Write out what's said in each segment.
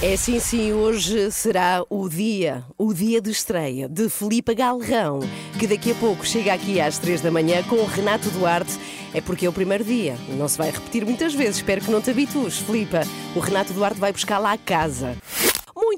É sim, sim, hoje será o dia, o dia de estreia de Filipa Galrão, que daqui a pouco chega aqui às três da manhã com o Renato Duarte. É porque é o primeiro dia, não se vai repetir muitas vezes, espero que não te habitues, Filipa. O Renato Duarte vai buscar lá a casa.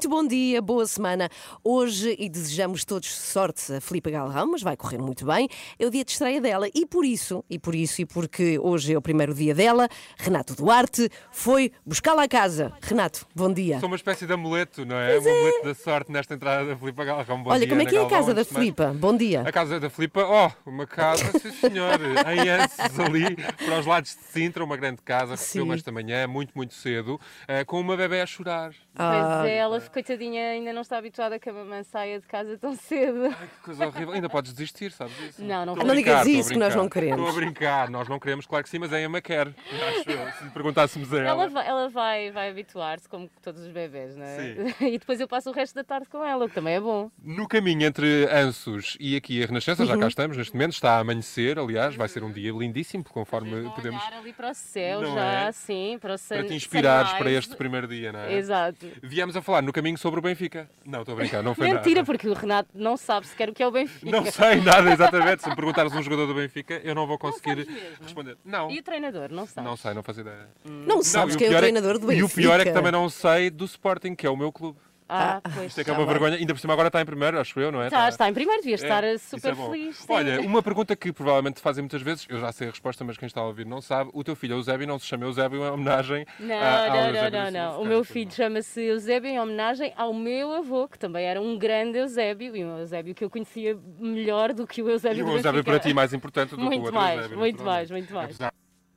Muito bom dia, boa semana. Hoje, e desejamos todos sorte a Filipa Galrão, mas vai correr muito bem, é o dia de estreia dela. E por isso, e por isso, e porque hoje é o primeiro dia dela, Renato Duarte foi buscá-la a casa. Renato, bom dia. Sou uma espécie de amuleto, não é? Um amuleto da sorte nesta entrada da Filipa Galrão. Bom Olha, dia, como é que é a Galvão, casa da. Filipa? Bom dia. A casa da Filipa, oh, uma casa, sim senhor, em Anses ali, para os lados de Sintra, uma grande casa, recebeu-me esta manhã, muito, muito cedo, eh, com uma bebé a chorar. Ah, Pois é, ela, coitadinha, ainda não está habituada a que a mamãe saia de casa tão cedo. Que coisa horrível. Ainda podes desistir, sabes isso? Não, não Não digas brincar, estou a isso, que nós não brincar. queremos. Estou a brincar, nós não queremos, claro que sim, mas a Emma quer. Acho eu, se lhe perguntássemos a ela. Ela vai, ela vai, vai habituar-se, como todos os bebés, não é? E depois eu passo o resto da tarde com ela, o que também é bom. No caminho entre Ansos e aqui a Renascença, já cá Uhum. estamos neste momento, está a amanhecer, aliás, vai ser um dia lindíssimo, conforme Vou podemos. olhar ali para o céu Não já, é? sim, para o sun, Para te inspirares para este primeiro dia, não é? Exato. Viemos a falar no caminho sobre o Benfica. Não, estou a brincar, não foi Mentira, nada. porque o Renato não sabe sequer o que é o Benfica. Não sei nada, exatamente. Se me perguntares um jogador do Benfica, eu não vou conseguir sabes mesmo? responder. Não, E o treinador, não sabe? não sei, não faço ideia. não sabes e quem é o pior treinador do Benfica. E o pior é que também não sei do Sporting, que é o meu clube. Ah, pois. Isto é que é já uma vergonha. Ainda por cima agora está em primeiro, acho eu, não é? Está, está em primeiro, devia estar É, eh, isso super é feliz. sim. Olha, uma pergunta que provavelmente te fazem muitas vezes, eu já sei a resposta, mas quem está a ouvir não sabe. O teu filho Eusébio não se chama Eusébio em homenagem Não, a, ao não, não, Eusébio não, não. Silva O meu filho não. chama-se Eusébio em homenagem ao meu avô, que também era um grande Eusébio, e um Eusébio que eu conhecia melhor do que o Eusébio E o Eusébio para ti mais importante do que o Muito outro mais, Eusébio, muito mais, muito mais. Apesar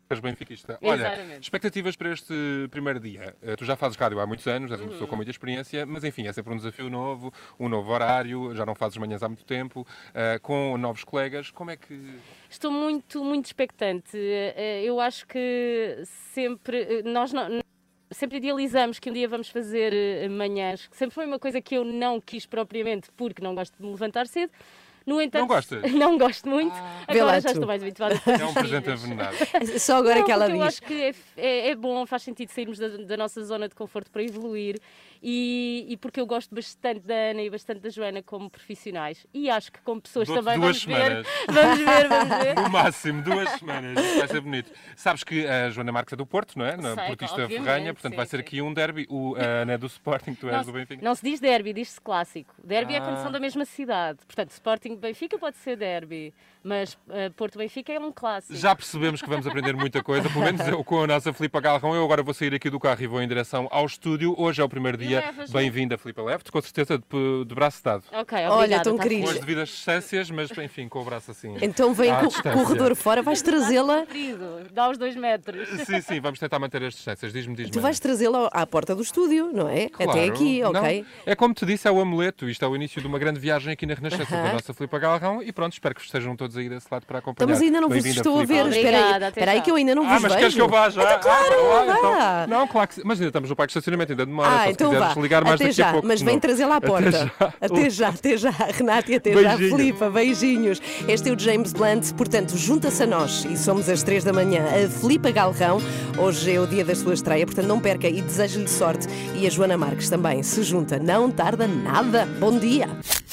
seres benfiquista. Olha, Exatamente. expectativas para este primeiro dia. Eh, Tu já fazes rádio há muitos anos, és uma Uhum. pessoa com muita experiência, mas enfim, é sempre um desafio novo, um novo horário, já não fazes manhãs há muito tempo, eh, com novos colegas. Como é que. Estou muito, muito expectante. Eh, Eu acho que sempre nós não. Sempre idealizamos que um dia vamos fazer manhãs, que sempre foi uma coisa que eu não quis propriamente, porque não gosto de me levantar cedo. No entanto, Não gostas? Não gosto muito. Lá Agora já tu. estou mais habituada. É um presente envenenado. Só agora Não, que ela porque eu diz. acho que é, é- é bom, faz sentido sairmos da, da nossa zona de conforto para evoluir e, e porque eu gosto bastante da Ana e bastante da Joana como profissionais e acho que como pessoas Dou-te também duas vamos ver, semanas. vamos ver, vamos ver. No máximo, duas semanas. Vai ser bonito. Sabes que a Joana Marques é do Porto, não é? Na Sei, portista ferranha, portanto sim, vai ser aqui um derby. O, a Ana é do Sporting, tu és Não, do Benfica. não se diz derby, diz-se clássico. Derby é quando Ah. são da mesma cidade. Portanto, Sporting Benfica pode ser derby, mas eh, Porto Benfica é um clássico. Já percebemos que vamos aprender muita coisa, pelo menos eu com a nossa Filipa Galrão. Eu agora vou sair aqui do carro e vou em direção ao estúdio. Hoje é o primeiro dia. Bem-vinda, Filipa. Leve-te com certeza de, de braço dado. Ok, Olha, obrigada. tão tá querido. Com as devidas distâncias, mas enfim, com o braço assim. Então vem com o corredor fora, vais trazê-la. Dá os dois metros. Sim, sim, vamos tentar manter as distâncias. Diz-me, diz-me. Tu vais trazê-la à porta do estúdio, não é? Até Claro. aqui, Não, ok? é como te disse, é o amuleto. Isto é o início de uma grande viagem aqui na Renascença Aham. da nossa Filipa Galrão. E pronto, espero que estejam todos aí desse lado para Então, acompanhar. mas ainda não vos estou a ver. Espera aí, Obrigada, até espera aí já. que eu ainda não Ah, vos mas vejo. queres que eu vá já? Então, claro, ah, vá. então- Não, claro que sim. Mas ainda estamos no parque de estacionamento, ainda demora. Ah, se então quiseres vá. ligar mais até daqui já, a pouco. mas vem trazê-la à Até porta. já. Até já, até já, Renata e até Beijinho. já, Filipa. Beijinhos. Este é o James Blunt, portanto, junta-se a nós e somos às três da manhã. A Filipa Galrão, hoje é o dia da sua estreia, portanto, não perca e desejo-lhe sorte. E a Joana Marques também se junta, não tarda nada. Bom dia.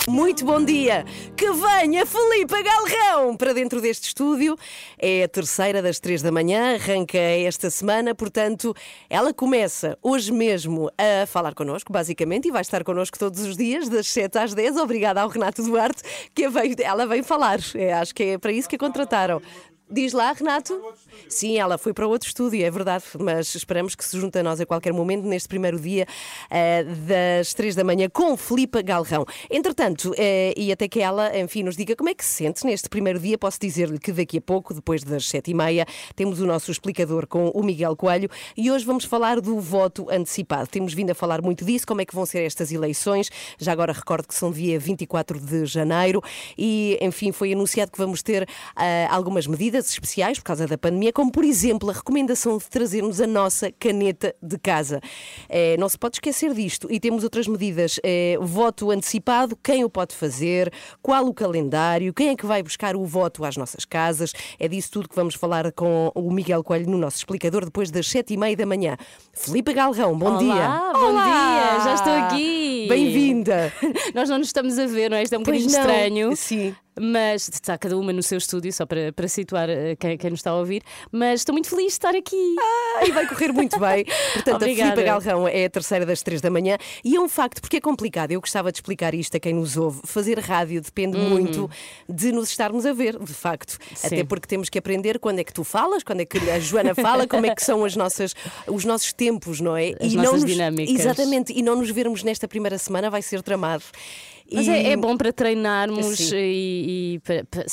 Muito bom dia! Que venha Filipa Galrão para dentro deste estúdio. É a terceira das três da manhã, arranca esta semana, portanto, ela começa hoje mesmo a falar connosco, basicamente, e vai estar connosco todos os dias, das 7 às 10. Obrigada ao Renato Duarte, que veio, ela vem falar. É, acho que é para isso que a contrataram. Diz lá, Renato. Sim, ela foi para outro estúdio, é verdade, mas esperamos que se junte a nós a qualquer momento neste primeiro dia eh, das três da manhã com Filipa Galrão. Entretanto, eh, e até que ela, enfim, nos diga como é que se sente neste primeiro dia, posso dizer-lhe que daqui a pouco, depois das sete e meia, temos o nosso explicador com o Miguel Coelho e hoje vamos falar do voto antecipado. Temos vindo a falar muito disso, como é que vão ser estas eleições. Já agora recordo que são dia 24 de janeiro e, enfim, foi anunciado que vamos ter ah, algumas medidas especiais por causa da pandemia, como por exemplo a recomendação de trazermos a nossa caneta de casa. Eh, não se pode esquecer disto. E temos outras medidas: eh, voto antecipado, quem o pode fazer, qual o calendário, quem é que vai buscar o voto às nossas casas. É disso tudo que vamos falar com o Miguel Coelho no nosso explicador depois das sete e meia da manhã. Filipe Galrão, bom Olá, dia. bom dia, já estou aqui. Bem-vinda. Nós não nos estamos a ver, não é? Isto é um Pois bocadinho não. estranho. Sim. Mas está cada uma no seu estúdio, só para, para situar eh, quem, quem nos está a ouvir. Mas estou muito feliz de estar aqui. Ah, e vai correr muito bem. Portanto, Obrigada. a Filipe Galrão é a terceira das três da manhã e é um facto, porque é complicado. Eu gostava de explicar isto a quem nos ouve. Fazer rádio depende muito de nos estarmos a ver, de facto. Uhum. Sim. Até porque temos que aprender quando é que tu falas, quando é que a Joana fala, como é que são as nossas, os nossos tempos, não é? As não nossas nos, dinâmicas. Exatamente, e não nos vermos nesta primeira semana vai ser tramado. Mas E- é, é bom para treinarmos Sim. e, e para, para-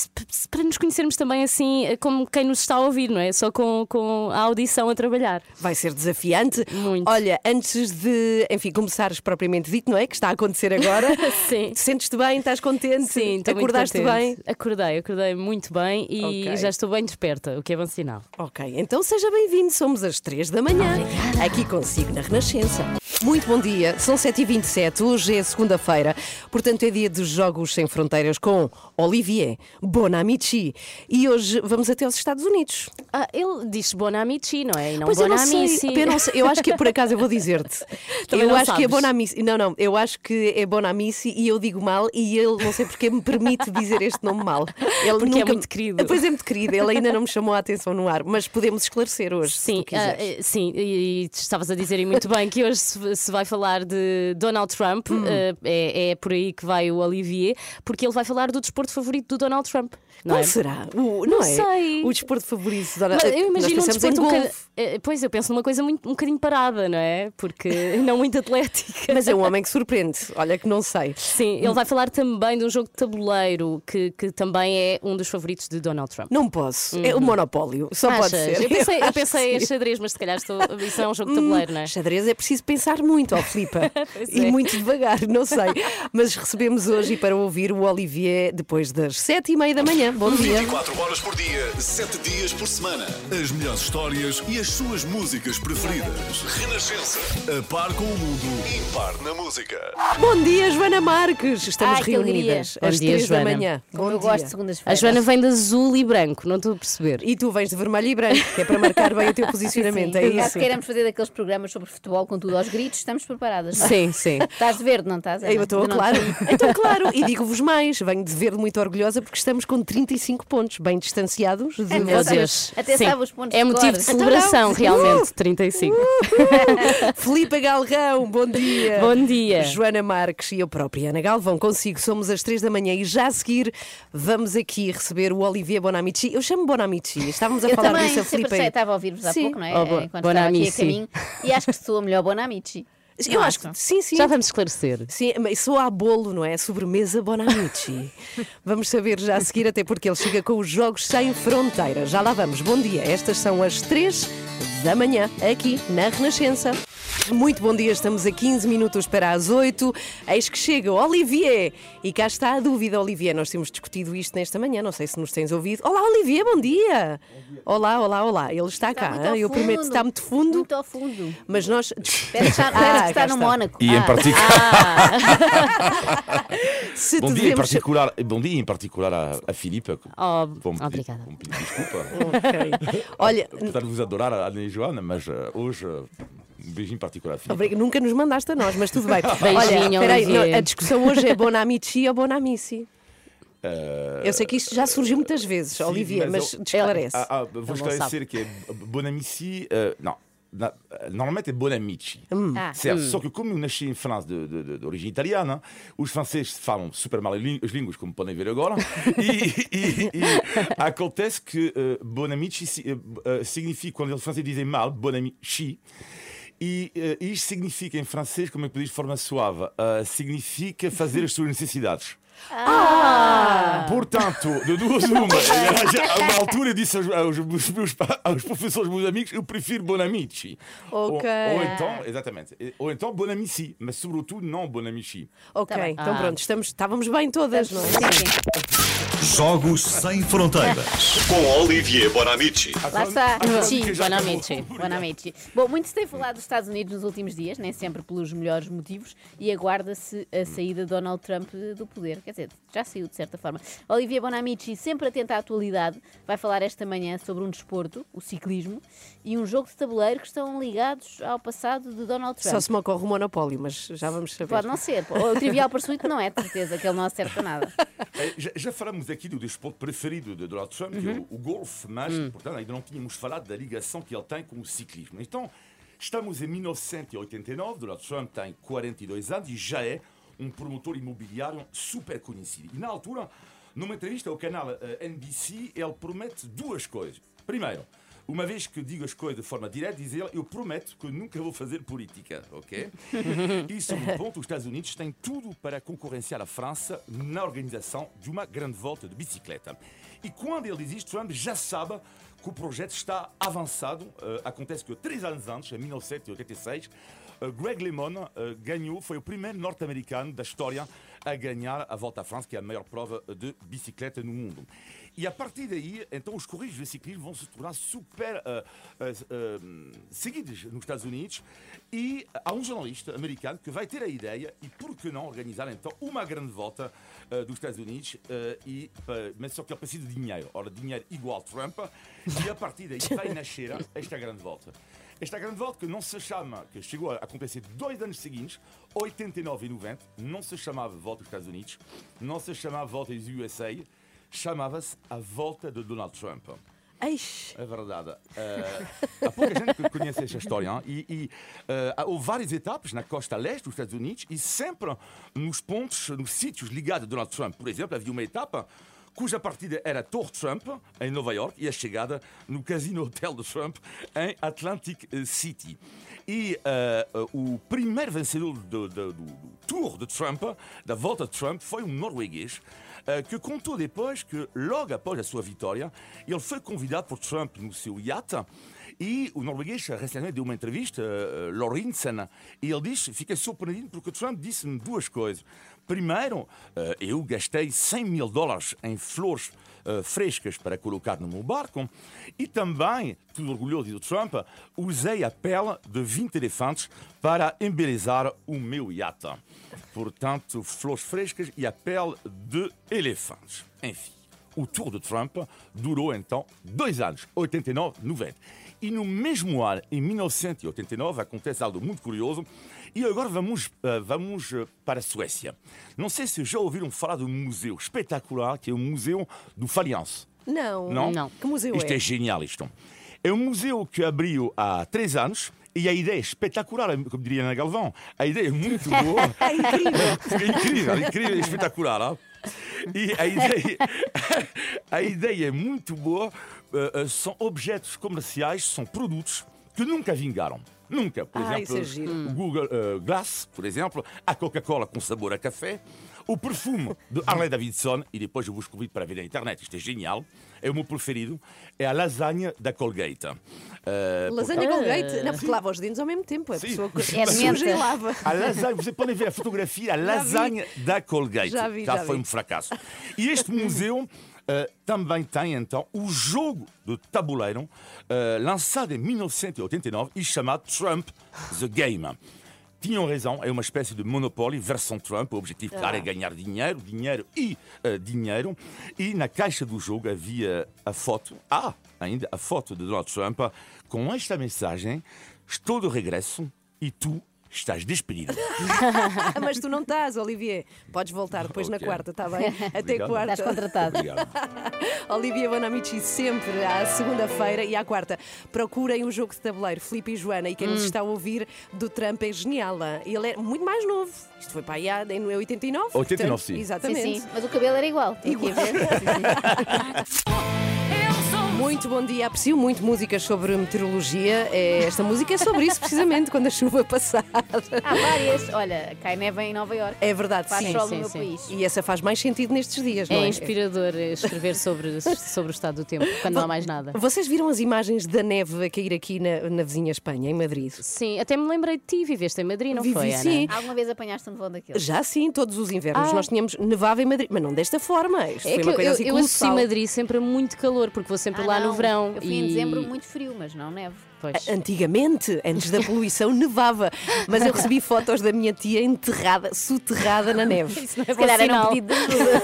para nos conhecermos também assim eh, como quem nos está a ouvir, não é? Só com, com a audição a trabalhar. Vai ser desafiante. Muito. Olha, antes de, enfim, começares propriamente dito, não é? Que está a acontecer agora. Sim. Sentes-te bem? Estás contente? Sim, Acordaste bem? Acordei, acordei muito bem e Ok. já estou bem desperta, o que é bom sinal. Ok, então seja bem-vindo. Somos às 3 da manhã, aqui consigo na Renascença. Muito bom dia, são 7h27, hoje é segunda-feira, portanto é dia dos Jogos Sem Fronteiras com Olivier Bonamici. E hoje vamos até aos Estados Unidos. Ah, ele diz Bonamici, não é? E não Pois Bonamici. eu não sei, eu acho que por acaso eu vou dizer-te. Eu acho que é sabes. Bonamici. Não, não, eu acho que é Bonamici e eu digo mal e ele não sei porque me permite dizer este nome mal. Ele Porque é nunca- muito querido. Pois é muito querido, ele ainda não me chamou a atenção no ar, mas podemos esclarecer hoje. Sim, eh, sim, e, e estavas a dizer muito bem que hoje se, se vai falar de Donald Trump, Hum. ah, é, é por aí que vai o Olivier, porque ele vai falar do desporto favorito do Donald Trump. Não Qual é? será? O, não, Não é? sei. O desporto favorito. Mas eu imagino um desporto um bocadinho. eh, Pois, eu penso numa coisa muito, um bocadinho parada, não é? Porque não muito atlética. Mas é um homem que surpreende. Olha que não sei. Sim, ele vai falar também de um jogo de tabuleiro que, que também é um dos favoritos de Donald Trump. Não posso. É o monopólio. Só pode Uhum. Achas? ser. Eu pensei, eu que pensei em xadrez, mas se calhar estou, isso é um jogo de tabuleiro, não é? Xadrez é preciso pensar muito, ó Filipa. Pois e é. muito devagar, não sei. Mas recebemos hoje para ouvir o Olivier depois das sete e meia da manhã. Bom dia. 24 horas por dia, 7 dias por semana. As melhores histórias e as suas músicas preferidas. Renascença. A par com o mundo, impar na música. Bom dia, Joana Marques. Estamos Ai, que reunidas alegria. às Bom dia, três da Joana. manhã. Como Bom eu dia. gosto de segundas-feiras. A Joana vem de azul e branco, não estou a perceber. E tu vens de vermelho e branco, que é para marcar bem o teu posicionamento. Sim, É caso isso. queiramos fazer daqueles programas sobre futebol com tudo aos gritos, estamos preparadas. não é? Sim, sim. Estás de verde, não estás? Ana? Eu estou, não- claro. Então, claro. E digo-vos mais, venho de verde muito orgulhosa porque estamos com 35 pontos, bem distanciados de Meu Meu vocês. Deus. Até Sim. sabe os pontos É de motivo cor. de Então celebração, não. realmente. 35. Filipe Galrão, bom dia. Bom dia. Joana Marques e eu própria, Ana Galvão, consigo. Somos às três da manhã e já a seguir vamos aqui receber o Olivier Bonamici. Eu chamo Bonamici, estávamos a Eu falar também disso a Filipe. achei, estava a ouvir-vos há Sim. pouco, não é? Oh, bo- Enquanto estava aqui a Bonamici. caminho. E acho que soa melhor Bonamici. Eu Não acho que sim, sim. Já vamos esclarecer. Sim, mas sou a bolo, não é? Sobremesa Bonamici. vamos saber já a seguir, até porque ele chega com os Jogos Sem Fronteiras. Já lá vamos. Bom dia. Estas são as três da manhã, aqui na Renascença. Muito bom dia, estamos a 15 minutos para as 8. Eis que chega o Olivier. E cá está a dúvida, Olivier. Nós temos discutido isto nesta manhã, não sei se nos tens ouvido. Olá, Olivier, bom dia. Olá, olá, olá. Ele está, Está cá. muito ao hein? Eu fundo. prometo, está muito fundo. Muito ao fundo. Mas nós. Parece que está, Ah, que está no está. Mónaco. E em Ah, particular, Se bom dia em particular, bom dia em particular a, a Filipe. que Oh, pedir- obrigada. pedir desculpa. Ok. Olha, Apesar de vos adorar, a Ana e Joana, mas eh, hoje eh, um beijinho particular a Filipe. Obrig- Nunca nos mandaste a nós, mas tudo bem. Beijinho, Olha, peraí, não, a discussão hoje é Bonamici ou Bonamici. Eh, Eu sei que isto já surgiu muitas vezes, sim, Olivier, mas mas esclarece. ah, ah, vou não esclarecer que é Bonamici, eh, não. na- normalmente é Bonamici. Ah, Certo, só que como eu nasci em França de, de- de- de origem italiana, os franceses falam super mal as lí- as línguas, como podem ver agora, e, e- e acontece que uh, Bonamici uh, uh, significa, quando os franceses dizem mal, Bonamici, e uh, isto significa em francês, como é que diz de forma suave, uh, significa fazer as suas necessidades. Portanto, de duas uma, a uma altura eu disse aos, aos meus, pa- aos professores, meus amigos, eu prefiro Bonamici. Ok. Ou, ou então, exatamente, ou então Bonamici, mas sobretudo não Bonamici. Ok, Tá então Ah. pronto, estamos, estávamos bem todas, não é? Sim, sim. Jogos sem fronteiras. Com Olivier Bonamici. Lá está. A Sim, Bonamici. Bonamici. Bom, muito se tem falado dos Estados Unidos nos últimos dias, nem sempre pelos melhores motivos, e aguarda-se a saída de Donald Trump do poder. Quer dizer, já saiu de certa forma. Olivia Bonamici, sempre atenta à atualidade, vai falar esta manhã sobre um desporto, o ciclismo, e um jogo de tabuleiro que estão ligados ao passado de Donald Trump. Só se me ocorre o monopólio, mas já vamos saber. Pode não ser. O Trivial Pursuit não é, de certeza, que ele não acerta nada. Eh, Já, já falamos aqui do desporto preferido de Donald Trump, que é o, o golfe, mas, portanto, ainda não tínhamos falado da ligação que ele tem com o ciclismo. Então, estamos em 1989, Donald Trump tem 42 anos e já é um promotor imobiliário super conhecido. E na altura, numa entrevista ao canal eh, NBC, ele promete duas coisas. Primeiro, uma vez que digo as coisas de forma direta, diz ele, eu prometo que nunca vou fazer política, ok? e segundo ponto, os Estados Unidos têm tudo para concorrenciar a França na organização de uma grande volta de bicicleta. E quando ele diz isto, Trump já sabe que o projeto está avançado. Eh, acontece que três anos antes, em 1986, eh, Greg LeMond eh, ganhou, foi o primeiro norte-americano da história a ganhar a Volta à França, que é a maior prova de bicicleta no mundo. E a partir daí, então, os corridas de ciclismo vão se tornar super eh, eh, eh, seguidos nos Estados Unidos. E há um jornalista americano que vai ter a ideia, e por que não organizar então uma grande volta eh, dos Estados Unidos, eh, e, eh, mas só que ele precisa de dinheiro. Ora, dinheiro igual Trump, e a partir daí vai nascer esta grande volta. Esta grande volta que não se chama, que chegou a acontecer dois anos seguintes, 89 e 90, não se chamava Volta dos Estados Unidos, não se chamava Volta dos USA, chamava-se a Volta de Donald Trump. Eish. É verdade. Eh, há pouca gente que conhece esta história. hein? E, e há- houve várias etapas na costa leste dos Estados Unidos e sempre nos pontos, nos sítios ligados a Donald Trump. Por exemplo, havia uma etapa cuja partida era Torre Trump, em Nova York, e a chegada no Casino Hotel de Trump, em Atlantic City. E eh, eh, o primeiro vencedor do, do- do- Tour de Trump, da volta de Trump, foi um norueguês eh, que contou depois que, logo após a sua vitória, ele foi convidado por Trump no seu iate e o norueguês recentemente deu uma entrevista, uh, e ele diz, fiquei surpreendido porque Trump disse-me duas coisas. Primeiro, eh, eu gastei 100 mil dólares em flores eh, frescas para colocar no meu barco e também, tudo orgulhoso diz o Trump, usei a pele de 20 elefantes para embelezar o meu iate. Portanto, flores frescas e a pele de elefantes. Enfim. O tour de Trump durou então dois anos, 89, 90. E no mesmo ano, em 1989, acontece algo muito curioso. E agora vamos, eh, vamos eh, para a Suécia. Não sei se já ouviram falar de um museu espetacular que é o Museu do Faliance. Não. Não? Não. Que museu Isto é? é genial, isto. É um museu que abriu há três anos e a ideia é espetacular, como diria Ana Galvão. A ideia é muito boa. É incrível. É incrível, incrível, é espetacular. hein? E a ideia, a ideia é muito boa. Uh, são objetos comerciais, são produtos que nunca vingaram. Nunca. Por Ah, exemplo, é giro. o Google uh, Glass, por exemplo, a Coca-Cola com sabor a café, o perfume de Harley Davidson, e depois eu vos convido para ver na internet, isto é genial, é o meu preferido, é a lasanha da Colgate. Uh, Lasanha Colgate. Não, porque lava os dentes ao mesmo tempo. A Sim. pessoa que É de suja e lava. a lasanha, você pode ver a fotografia, a lasanha da Colgate. Já vi, já foi vi. um fracasso. E este museu eh, também tem então o jogo de tabuleiro eh, lançado em 1989 e chamado Trump The Game. Tinham razão, é uma espécie de monopólio versão Trump. O objetivo, claro, é ganhar dinheiro, dinheiro e eh, dinheiro. E na caixa do jogo havia a foto, ah, ainda a foto de Donald Trump com esta mensagem: Estou de regresso e tu estás despedido. Mas tu não estás, Olivier. Podes voltar depois na Ok. quarta, está bem? Até Obrigado. quarta. Estás contratado. Obrigado. Olivia Bonamici sempre à segunda-feira e à quarta. Procurem o jogo de tabuleiro Filipe e Joana e quem Hum. nos está a ouvir do Trump é genial. Ele é muito mais novo. Isto foi para aí em 89. 89, portanto, sim. Sim, Exatamente. sim, mas o cabelo era igual. Tem Muito bom dia, aprecio muito músicas sobre meteorologia. É, esta música é sobre isso, precisamente, quando a chuva passar. Há várias. Olha, cai neve em Nova Iorque. É verdade, Faz sim. sol sim, no meu sim. país. E essa faz mais sentido nestes dias, não É é? inspirador escrever sobre, sobre o estado do tempo, quando não há mais nada. Vocês viram as imagens da neve a cair aqui na, na vizinha Espanha, em Madrid? Sim, até me lembrei de ti, viveste em Madrid, não Vivi, foi, Ana? sim. Alguma vez apanhaste um voo daqueles? Já sim, todos os invernos Ah. nós tínhamos nevava em Madrid, mas não desta forma. Isto É foi que uma eu, coisa eu, assim eu associo colossal. Madrid sempre a muito calor, porque vou sempre Ah, lá não. no verão. Eu fui e... em dezembro muito frio, mas não neve. Pois. Antigamente, antes da poluição, nevava. Mas eu recebi fotos da minha tia enterrada, soterrada na neve. Isso não é Se calhar era um pedido de ajuda.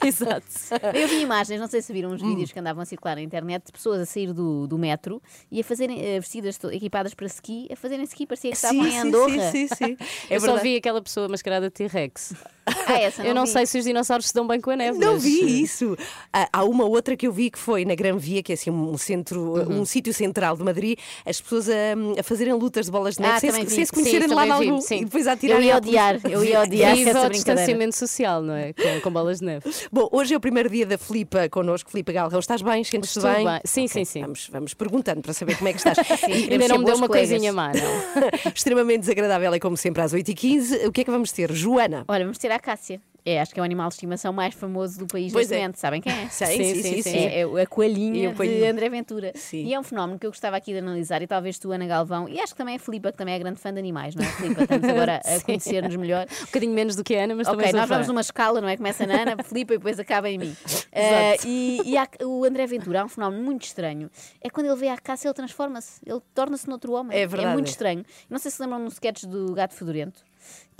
Exato. Eu vi imagens, não sei se viram uns Hum. vídeos que andavam a circular na internet de pessoas a sair do, do metro e a fazerem, eh, vestidas, equipadas para ski, a fazerem ski, parecia que estavam em Andorra. sim, sim, sim. É eu só verdade. vi aquela pessoa mascarada de T-Rex. Ah, essa Eu não vi. sei se os dinossauros se dão bem com a neve. Não mas, vi isso. Há, há uma outra que eu vi que foi na Gran Via, que é assim um centro, Uhum. um sítio central de Madrid, as pessoas a, a fazerem lutas de bolas de neve Ah, sem, se- sem se Sim, conhecerem de lado algum sim. e depois a Eu atirarem ia odiar, eu ia odiar Viva essa o brincadeira. distanciamento social, não é? Com, com bolas de neve. Bom, hoje é o primeiro dia da Filipa connosco, Filipa Galrão. Estás bem? Sentes-te Estou bem? bem. Sim, Ok, sim, sim. Vamos, vamos perguntando para saber como é que estás. queremos Ainda não me deu uma colegas. coisinha má, não. Extremamente desagradável é como sempre às 8h15. O que é que vamos ter? Joana. Olha, vamos ter a Cássia. É, acho que é o animal de estimação mais famoso do país Pois neste é. momento. Sabem quem é? Sim, sim, sim, sim. sim. sim. É, é a coelhinha E de. André Ventura. Sim. E é um fenómeno que eu gostava aqui de analisar, e talvez tu, Ana Galvão, e acho que também a Filipa, que também é grande fã de animais, não é? Filipa, estamos agora a conhecer-nos melhor. Um bocadinho menos do que a Ana, mas Ok, também nós fã. vamos numa escala, não é? Começa na Ana, Filipa e depois acaba em mim. Eh, e e há- o André Ventura há um fenómeno muito estranho. É quando ele vê a caça, ele transforma-se, ele torna-se noutro homem. É verdade. muito estranho. Não sei se lembram no sketch do Gato Fedorento.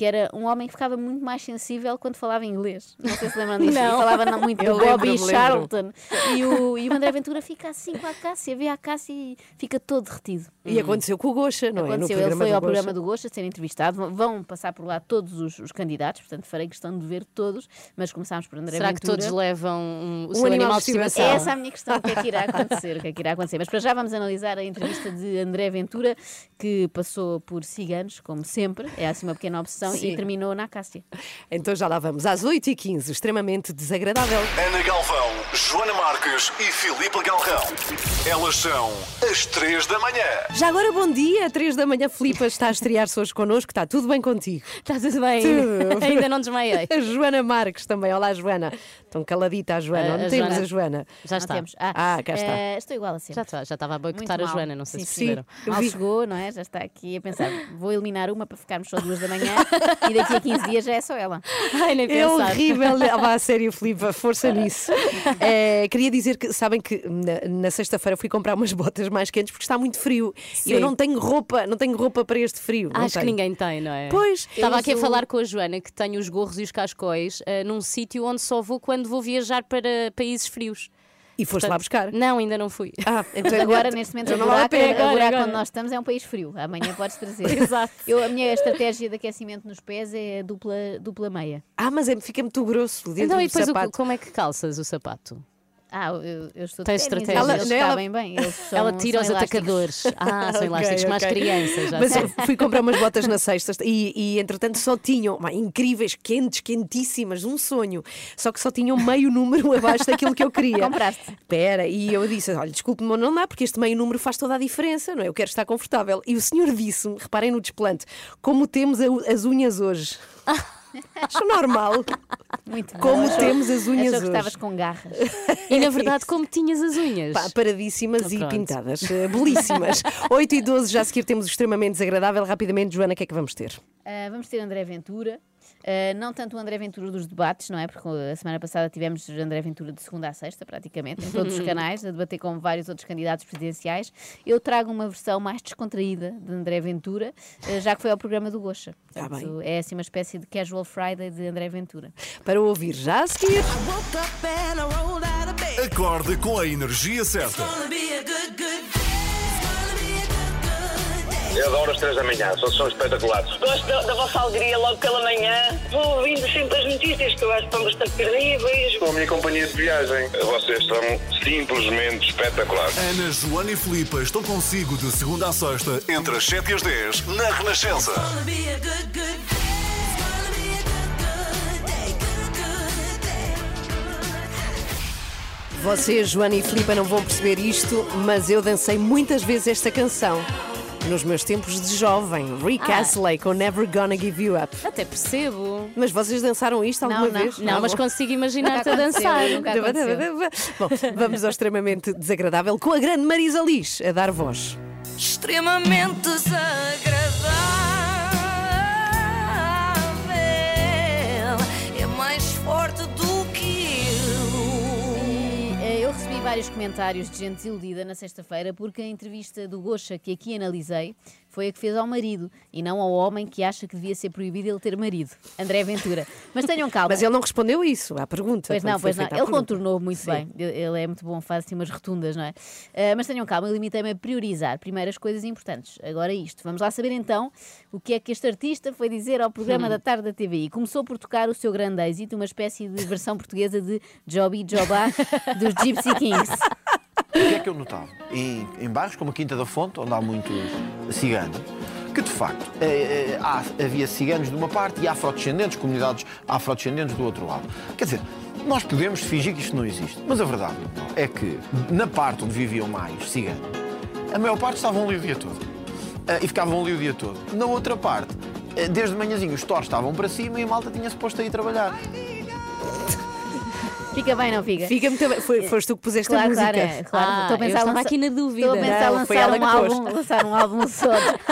Que era um homem que ficava muito mais sensível quando falava inglês. Não sei se lembram disso. Não. Falava não, muito do Bobby. Charlton. E o, e o André Ventura fica assim com a Cássia, vê a Cássia e fica todo derretido. E aconteceu com o Gocha, não é? No Aconteceu, ele foi ao Gocha. programa do Gosto a ser entrevistado. Vão- passar por lá todos os, os candidatos, portanto farei questão de ver todos, mas começámos por André Será que Ventura. todos levam um, o Um seu animal animal de estimação. estimação? Essa é a minha questão, o que é que irá acontecer? O que é que irá acontecer? Mas para já vamos analisar a entrevista de André Ventura, que passou por ciganos, como sempre, é assim uma pequena obsessão, Sim. e terminou na Cássia. Então já lá vamos. Às 8h15, extremamente desagradável. Ana Galvão, Joana Marques e Filipe Galrão. Elas são as três da manhã. Já agora, bom dia. 3 da manhã, Filipa está a estrear-se hoje connosco. Está tudo bem contigo? Está tudo bem? Tudo. Ainda não desmaiei. A Joana Marques também. Olá, Joana. Tão caladita a Joana. Onde a temos Joana. a Joana? Já Não está. temos. Ah, cá está. eh, estou igual a sempre. Já, está, já estava a boicotar Muito a mal. Joana, não sei Sim, se sim. perceberam. Eu Mal vi- chegou, não é? Já está aqui a pensar, vou eliminar uma para ficarmos só duas da manhã e daqui a 15 dias já é só ela. Ai, nem É pensar. horrível. Ah, vá, a sério, Filipe, força nisso. Eh, queria dizer que, sabem que na, na sexta-feira fui comprar umas botas mais quentes porque está muito frio. E eu não tenho roupa, não tenho roupa para este frio. não Acho que tenho. ninguém tem, não é? Pois, Estava aqui a falar com a Joana que tem os gorros e os cascóis eh, num sítio onde só vou quando vou viajar para países frios. E foste lá buscar. Não, ainda não fui. Ah, então Agora, neste momento, então o não vale a buraco, pena. o buraco agora. onde nós estamos é um país frio. Amanhã podes trazer. Exato. Eu, a minha estratégia de aquecimento nos pés é dupla, dupla meia. Ah, mas é, fica muito grosso dentro Então, e do depois o- sapato. como é que calças o sapato? Ah, eu, eu estou de Tens ténis, estratégia. eles Ela- cabem bem. São, Ela tira os elásticos. atacadores. Ah, são elásticos, mais ok. crianças. Já Mas sei. eu fui comprar umas botas na sexta e, e, entretanto só tinham pá, incríveis, quentes, quentíssimas, um sonho. Só que só tinham meio número abaixo daquilo que eu queria. Compraste. Espera, e eu disse: olha, desculpe-me, não dá, porque este meio número faz toda a diferença, não é? Eu quero estar confortável. E o senhor disse-me, reparem no desplante, como temos a- as unhas hoje. Acho normal. Muito bom. Como temos as unhas achou que hoje. estavas com garras. E na verdade, como tinhas as unhas? Pá, paradíssimas Ah, e pronto. pintadas, eh, belíssimas. 8 e 12, já a seguir temos o extremamente desagradável. Rapidamente, Joana, o que é que vamos ter? Ah, vamos ter André Ventura. Ah, não tanto o André Ventura dos debates, não é? Porque a semana passada tivemos André Ventura de segunda a sexta, praticamente, em todos os canais, a debater com vários outros candidatos presidenciais. Eu trago uma versão mais descontraída de André Ventura, ah, já que foi ao programa do Gocha. Ah, Portanto, é assim uma espécie de casual Friday de André Ventura. Para ouvir já a seguir. Woke up and I rolled out of bed. Acorde com a energia certa. Eu adoro as três da manhã, são, são espetaculares. Gosto da, da vossa alegria logo pela manhã. Vou ouvindo sempre as notícias que eu acho que estão bastante terríveis. Com a minha companhia de viagem. Vocês são simplesmente espetaculares. Ana, Joana e Filipe estão consigo de segunda a sexta, entre as 7 e as 10, na Renascença. Vocês, Joana e Filipa, não vão perceber isto, mas eu dancei muitas vezes esta canção. Nos meus tempos de jovem, Rick Ah. Astley com Never Gonna Give You Up. Até percebo. Mas vocês dançaram isto alguma Não, não. vez? Não, mas consigo imaginar-te a dançar. nunca. Bom, vamos ao extremamente desagradável com a grande Marisa Liz a dar voz. Extremamente desagradável. Vários comentários de gente desiludida na sexta-feira porque a entrevista do Gocha que aqui analisei foi a que fez ao marido e não ao homem que acha que devia ser proibido ele ter marido, André Ventura. Mas tenham calma. Mas ele não respondeu isso à pergunta. Pois não, pois não. Ele pergunta. contornou muito Sim. bem. Ele é muito bom, faz assim umas rotundas, não é? Ah, mas tenham calma, eu limitei-me a priorizar primeiro as coisas importantes. Agora isto. Vamos lá saber então o que é que este artista foi dizer ao programa Hum. da tarde da TVI. Começou por tocar o seu grande êxito, uma espécie de versão portuguesa de Joby Jobá dos Gypsy Kings. O que é que eu notava? Em, em bairros como a Quinta da Fonte, onde há muitos ciganos, que de facto eh, eh, há- havia ciganos de uma parte e afrodescendentes, comunidades afrodescendentes do outro lado. Quer dizer, nós podemos fingir que isto não existe, mas a verdade é que na parte onde viviam mais ciganos, a maior parte estavam ali o dia todo. Eh, e ficavam ali o dia todo. Na outra parte, desde manhãzinho os torres estavam para cima e a malta tinha-se posto a ir trabalhar. Fica bem, não fica? Fica muito bem. Foi, foste tu que puseste Claro, a música. claro, é, claro. Ah, Estou a pensar lança- aqui na dúvida. Estou a pensar Não, lançar um, que álbum, lançar um álbum só.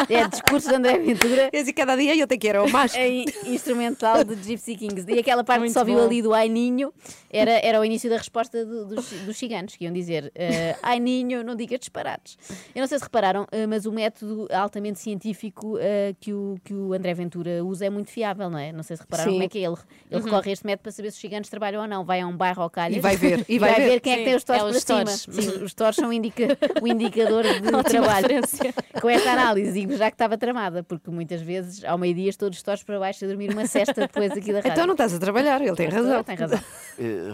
de- É discurso de André Ventura. E assim, cada dia eu tenho que ir ao mais. em instrumental de Gypsy Kings. E aquela parte que Muito só viu bom. ali do Ai Ninho era, era o início da resposta do- dos, dos ciganos, que iam dizer eh, Ai Ninho, não digas disparates. Eu não sei se repararam, eh, mas o método altamente científico eh, que, o, que o André Ventura usa é muito fiável, não é? Não sei se repararam Sim. como é que é. Ele, ele recorre a este método para saber se os ciganos trabalham ou não. Vai a um bairro ao calhas E vai ver, e vai ver. quem é que Sim, tem os torres é para os cima. Sim, os torres são o, indica- o indicador de Ótima trabalho. referência. Com esta análise, digo já que estava tramada, porque muitas vezes ao meio-dia estou dos torres para baixo a dormir uma cesta depois aqui da rádio. Então não estás a trabalhar, ele tem razão. Tem razão.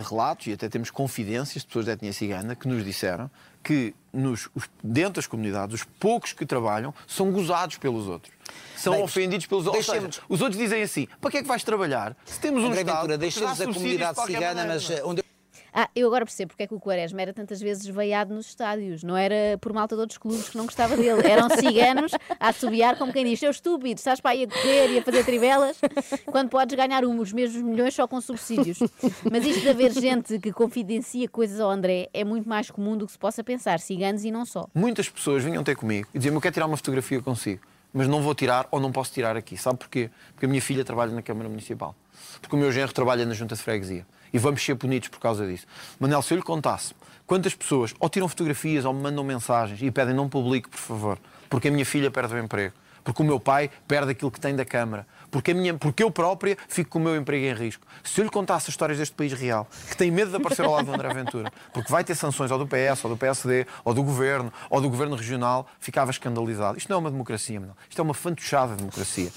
Relatos e até temos confidências de pessoas da etnia cigana que nos disseram que nos, os- dentro das comunidades, os poucos que trabalham são gozados pelos outros. São Bem, ofendidos pelos outros. Seja, os outros dizem assim: para que é que vais trabalhar? Se temos um André Estado. Ventura, que deixemos a comunidade cigana, mas eh, onde Ah, eu agora percebo porque é que o Quaresma era tantas vezes veiado nos estádios. Não era por malta de outros clubes que não gostava dele. Eram ciganos a assobiar como quem diz: Seu estúpido, estás para aí a correr e a fazer trivelas quando podes ganhar um- os mesmos milhões só com subsídios. Mas isto de haver gente que confidencia coisas ao André é muito mais comum do que se possa pensar. Ciganos e não só. Muitas pessoas vinham ter comigo e diziam-me: Eu quero tirar uma fotografia consigo, mas não vou tirar ou não posso tirar aqui. Sabe porquê? Porque a minha filha trabalha na Câmara Municipal. Porque o meu genro trabalha na Junta de Freguesia. E vamos ser punidos por causa disso. Manel, se eu lhe contasse quantas pessoas ou tiram fotografias ou me mandam mensagens e pedem não publique, por favor, porque a minha filha perde o emprego, porque o meu pai perde aquilo que tem da Câmara, porque, a minha, porque eu própria fico com o meu emprego em risco. Se eu lhe contasse as histórias deste país real, que tem medo de aparecer ao lado do André Ventura, porque vai ter sanções ou do PS, ou do PSD, ou do Governo, ou do Governo Regional, ficava escandalizado. Isto não é uma democracia, Manel. Isto é uma fantochada democracia.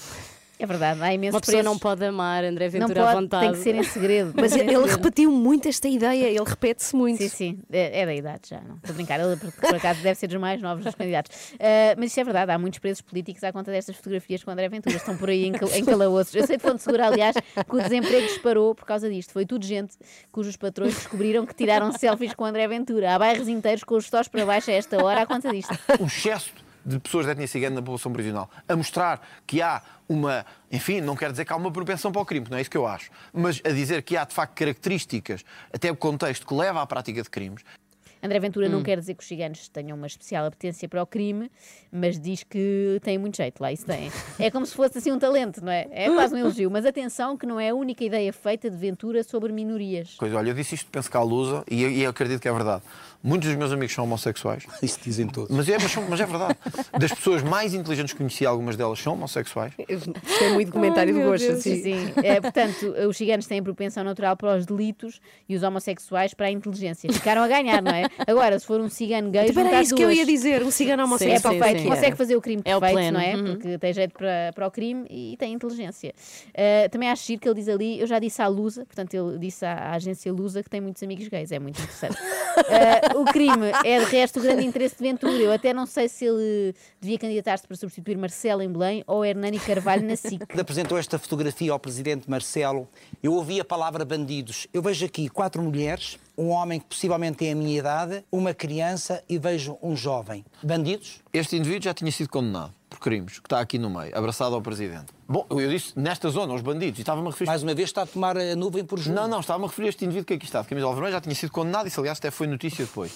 É verdade, há imensos Uma pessoa não pode amar André Não Ventura à pode, vontade. tem que ser em segredo. Mas ele segredo. repetiu muito esta ideia, ele repete-se muito. Sim, sim, é, é da idade já, não estou a brincar. Ele, por, por acaso, deve ser dos mais novos dos candidatos. Ah, mas isto é verdade, há muitos presos políticos à conta destas fotografias com o André Ventura. Estão por aí em, em calabouços. Eu sei de fonte segura, aliás, que o desemprego disparou por causa disto. Foi tudo gente cujos patrões descobriram que tiraram selfies com o André Ventura. Há bairros inteiros com os tós para baixo a esta hora à conta disto. um excesso de pessoas da etnia cigana na população prisional, a mostrar que há uma, enfim, não quer dizer que há uma propensão para o crime, não é isso que eu acho, mas a dizer que há de facto características, até o contexto que leva à prática de crimes, André Ventura Hum. não quer dizer que os ciganos tenham uma especial apetência para o crime, mas diz que têm muito jeito lá, isso tem. É como se fosse assim um talento, não é? É quase um elogio, mas atenção que não é a única ideia feita de Ventura sobre minorias. coisa, olha, eu disse isto, penso que à lusa, e, e eu acredito que é verdade. Muitos dos meus amigos são homossexuais. Isso dizem todos. Mas é, mas, são- mas é verdade. Das pessoas mais inteligentes que conheci, algumas delas são homossexuais. Gostei muito do comentário do Gosto. Sim, sim. É, portanto, os ciganos têm propensão natural para os delitos e os homossexuais para a inteligência. Ficaram a ganhar, não é? Agora, se for um cigano gay, Espera, juntar é isso que eu duas. ia dizer, um cigano É homossexual. perfeito, sim. consegue fazer o crime É o perfeito, pleno. não é? Uhum. Porque tem jeito para, para o crime e tem inteligência. Uh, também acho giro que ele diz ali, eu já disse à Lusa, portanto ele disse à, à agência Lusa que tem muitos amigos gays, é muito interessante. Uh, o crime é de resto o grande interesse de Ventura. Eu até não sei se ele devia candidatar-se para substituir Marcelo em Belém ou Hernani Carvalho na SIC. Quando apresentou esta fotografia ao presidente Marcelo, eu ouvi a palavra bandidos. Eu vejo aqui quatro mulheres, um homem que possivelmente tem a minha idade, uma criança e vejo um jovem. Bandidos? Este indivíduo já tinha sido condenado por crimes, que está aqui no meio, abraçado ao presidente. Bom, eu disse nesta zona, os bandidos, e estava-me a referir. Mais uma vez está a tomar a nuvem por junto. Não, não, estava-me a referir a este indivíduo que aqui está, de camisola vermelha, já tinha sido condenado, isso aliás até foi notícia depois.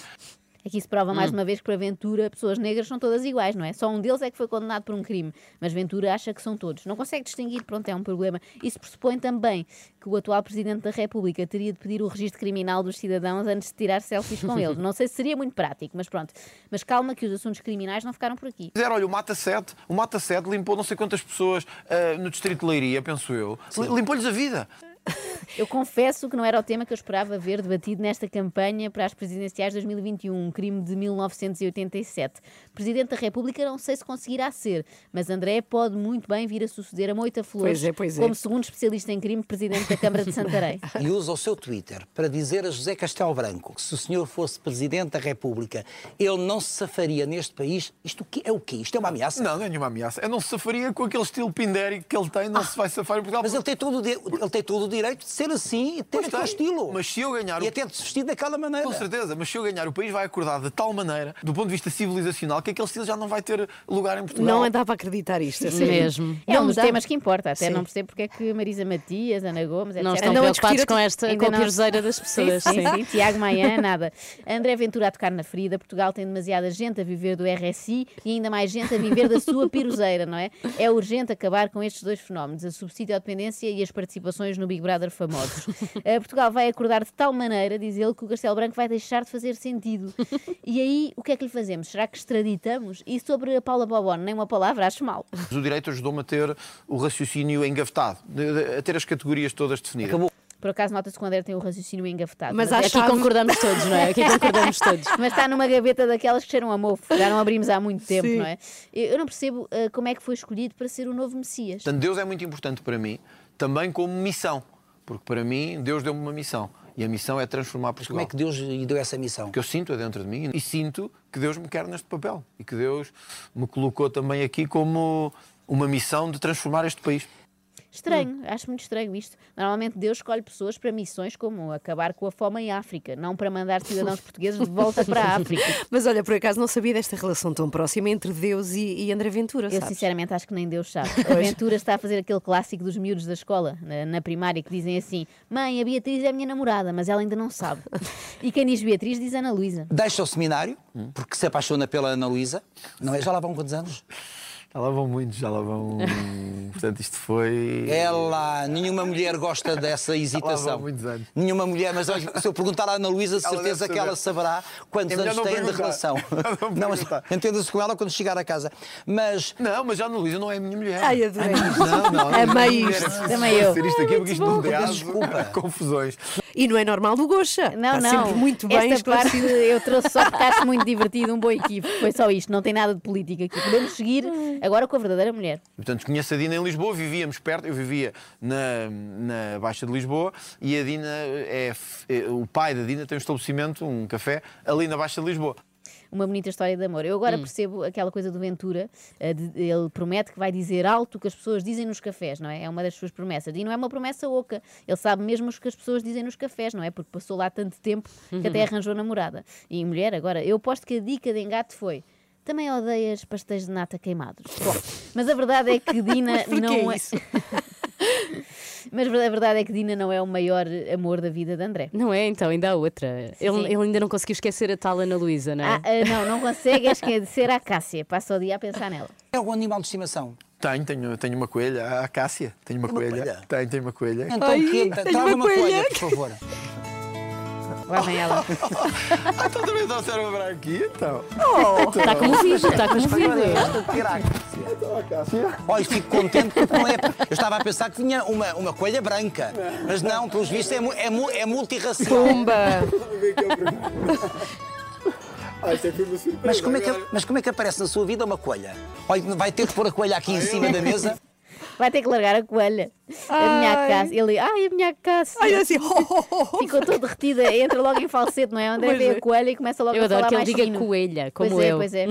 Aqui se prova mais Hum. uma vez que para Ventura pessoas negras são todas iguais, não é? Só um deles é que foi condenado por um crime, mas Ventura acha que são todos. Não consegue distinguir, pronto, é um problema. Isso pressupõe também que o atual Presidente da República teria de pedir o registro criminal dos cidadãos antes de tirar selfies com eles. Não sei se seria muito prático, mas pronto. Mas calma que os assuntos criminais não ficaram por aqui. Dizer, olha, o Mata 7, o Mata 7 limpou não sei quantas pessoas ah, no distrito de Leiria, penso eu. Limpou-lhes a vida. Eu confesso que não era o tema que eu esperava ver debatido nesta campanha para as presidenciais de 2021, um crime de 1987. Presidente da República não sei se conseguirá ser, mas André pode muito bem vir a suceder a Moita Flores Pois é, pois é. como segundo especialista em crime, presidente da Câmara de Santarém. E usa o seu Twitter para dizer a José Castelo Branco que se o senhor fosse Presidente da República, ele não se safaria neste país. Isto é o quê? Isto é uma ameaça? Não, não é nenhuma ameaça. Eu não se safaria com aquele estilo pindérico que ele tem, não se vai safar em Portugal. Mas ele tem, todo o di- ele tem todo o direito de ser assim e ter Pois aquele estilo. Mas se eu ganhar E o- até de se vestir daquela maneira. Com certeza, mas se eu ganhar, o país vai acordar de tal maneira, do ponto de vista civilizacional, que aquele estilo já não vai ter lugar em Portugal. Não andava a acreditar isto, a sério. Mesmo. É um Não dos dá. temas que importa, até Sim. não percebo porque é que Marisa Matias, Ana Gomes, etc. Não estão Andam preocupados com, esta, Ainda com a não- piruzeira das pessoas. Sim, sim, sim. Tiago Maia, nada. André Ventura a tocar na ferida. Portugal tem demasiada gente a viver do RSI e ainda mais gente a viver da sua piruzeira, não é? É urgente acabar com estes dois fenómenos, a subsídio à dependência e as participações no Big Brother famosos. Eh, Portugal vai acordar de tal maneira, diz ele, que o Castelo Branco vai deixar de fazer sentido. E aí, o que é que lhe fazemos? Será que extraditamos? E sobre a Paula Bobon, nem uma palavra, acho mal. O direito ajudou-me a ter o raciocínio engavetado, a ter as categorias todas definidas. Acabou. Por acaso nota-se que o André tem o raciocínio engafetado. Mas é acho- Aqui concordamos todos, não é? Aqui concordamos todos. Mas está numa gaveta daquelas que cheiram a mofo. Já não abrimos há muito tempo, Sim. não é? Eu não percebo ah, como é que foi escolhido para ser o novo Messias. Portanto, Deus é muito importante para mim, também como missão, porque para mim Deus deu-me uma missão e a missão é transformar Portugal. Como é que Deus lhe deu essa missão? que eu sinto dentro de mim e sinto que Deus me quer neste papel e que Deus me colocou também aqui como uma missão de transformar este país. Estranho, acho muito estranho isto. Normalmente Deus escolhe pessoas para missões como acabar com a fome em África, não para mandar cidadãos portugueses de volta para a África. Mas olha, por acaso não sabia desta relação tão próxima entre Deus e, e André Ventura, Eu sabes? sinceramente acho que nem Deus sabe. A Ventura está a fazer aquele clássico dos miúdos da escola, na, na primária, que dizem assim: Mãe, a Beatriz é a minha namorada, mas ela ainda não sabe. E quem diz Beatriz diz Ana Luísa. Deixa o seminário, porque se apaixona pela Ana Luísa, não é? Já lá vão quantos anos? Já lá vão muitos, já lá vão. Portanto, isto foi. Ela, nenhuma mulher gosta dessa hesitação. vão muitos anos. Nenhuma mulher, mas olha, se eu perguntar à Ana Luísa, de Ela certeza que ela saber. saberá quantos É anos têm de relação. Não Não, entenda-se com ela quando chegar a casa. Mas Não, mas já Ana Luísa não é a minha mulher. Ai, adorei. Não, não. é a Amei isto. É preciso Também eu. esclarecer isto aqui, porque isto não desculpa. confusões. E não é normal do Goxa. Não, Está não. sempre muito bem Esta parte eu trouxe só porque acho muito divertido, um bom equívoco. Foi só isto, não tem nada de política aqui. Podemos seguir agora com a verdadeira mulher. Portanto, conheço a Dina em Lisboa, vivíamos perto, eu vivia na, na Baixa de Lisboa e a Dina é, é- o pai da Dina tem um estabelecimento, um café, ali na Baixa de Lisboa. Uma bonita história de amor. Eu agora percebo aquela coisa do Ventura, eh, ele promete que vai dizer alto o que as pessoas dizem nos cafés, não é? É uma das suas promessas. E não é uma promessa oca. Ele sabe mesmo o que as pessoas dizem nos cafés, não é? Porque passou lá tanto tempo que até arranjou namorada. E mulher, agora, eu aposto que a dica de engate foi. Também odeias pastéis de nata queimados. Bom, mas a verdade é que Dina não é. isso? Mas a verdade é que Dina não é o maior amor da vida de André. Não é? Então, ainda há outra. Ele, ele ainda não conseguiu esquecer a tal Ana Luísa, não é? Ah, ah, não, não consegue esquecer a Cássia. Passa o dia a pensar nela. é algum animal de estimação? Tenho, tenho, tenho uma coelha, a Cássia, tenho uma, coelha. coelha? Tenho, tenho uma coelha. Então, Ai, que, tenho traga uma uma coelha, coelha. por favor. Lá vem ela. Ah, então também trouxeram para aqui, então. Está comovido, está comovido. Olha, fico contente porque não é. Eu estava a pensar que vinha uma, uma coelha branca, mas não, pelos vistos é, é, é multirracial. Pumba! Ah, surpresa. Mas como, é que, agora. mas como é que aparece na sua vida uma coelha? Olha, vai ter que pôr a coelha aqui em cima da mesa. Vai ter que largar a coelha. A minha. Cássia. Ele, ai, a minha Cássia. Ai, assim, oh, oh, oh, oh. Ficou toda derretida, entra logo em falsete, não é? André vê é. a coelha e começa logo Eu a adoro falar que ele mais diga fino. coelha, como pois eu. É, pois é,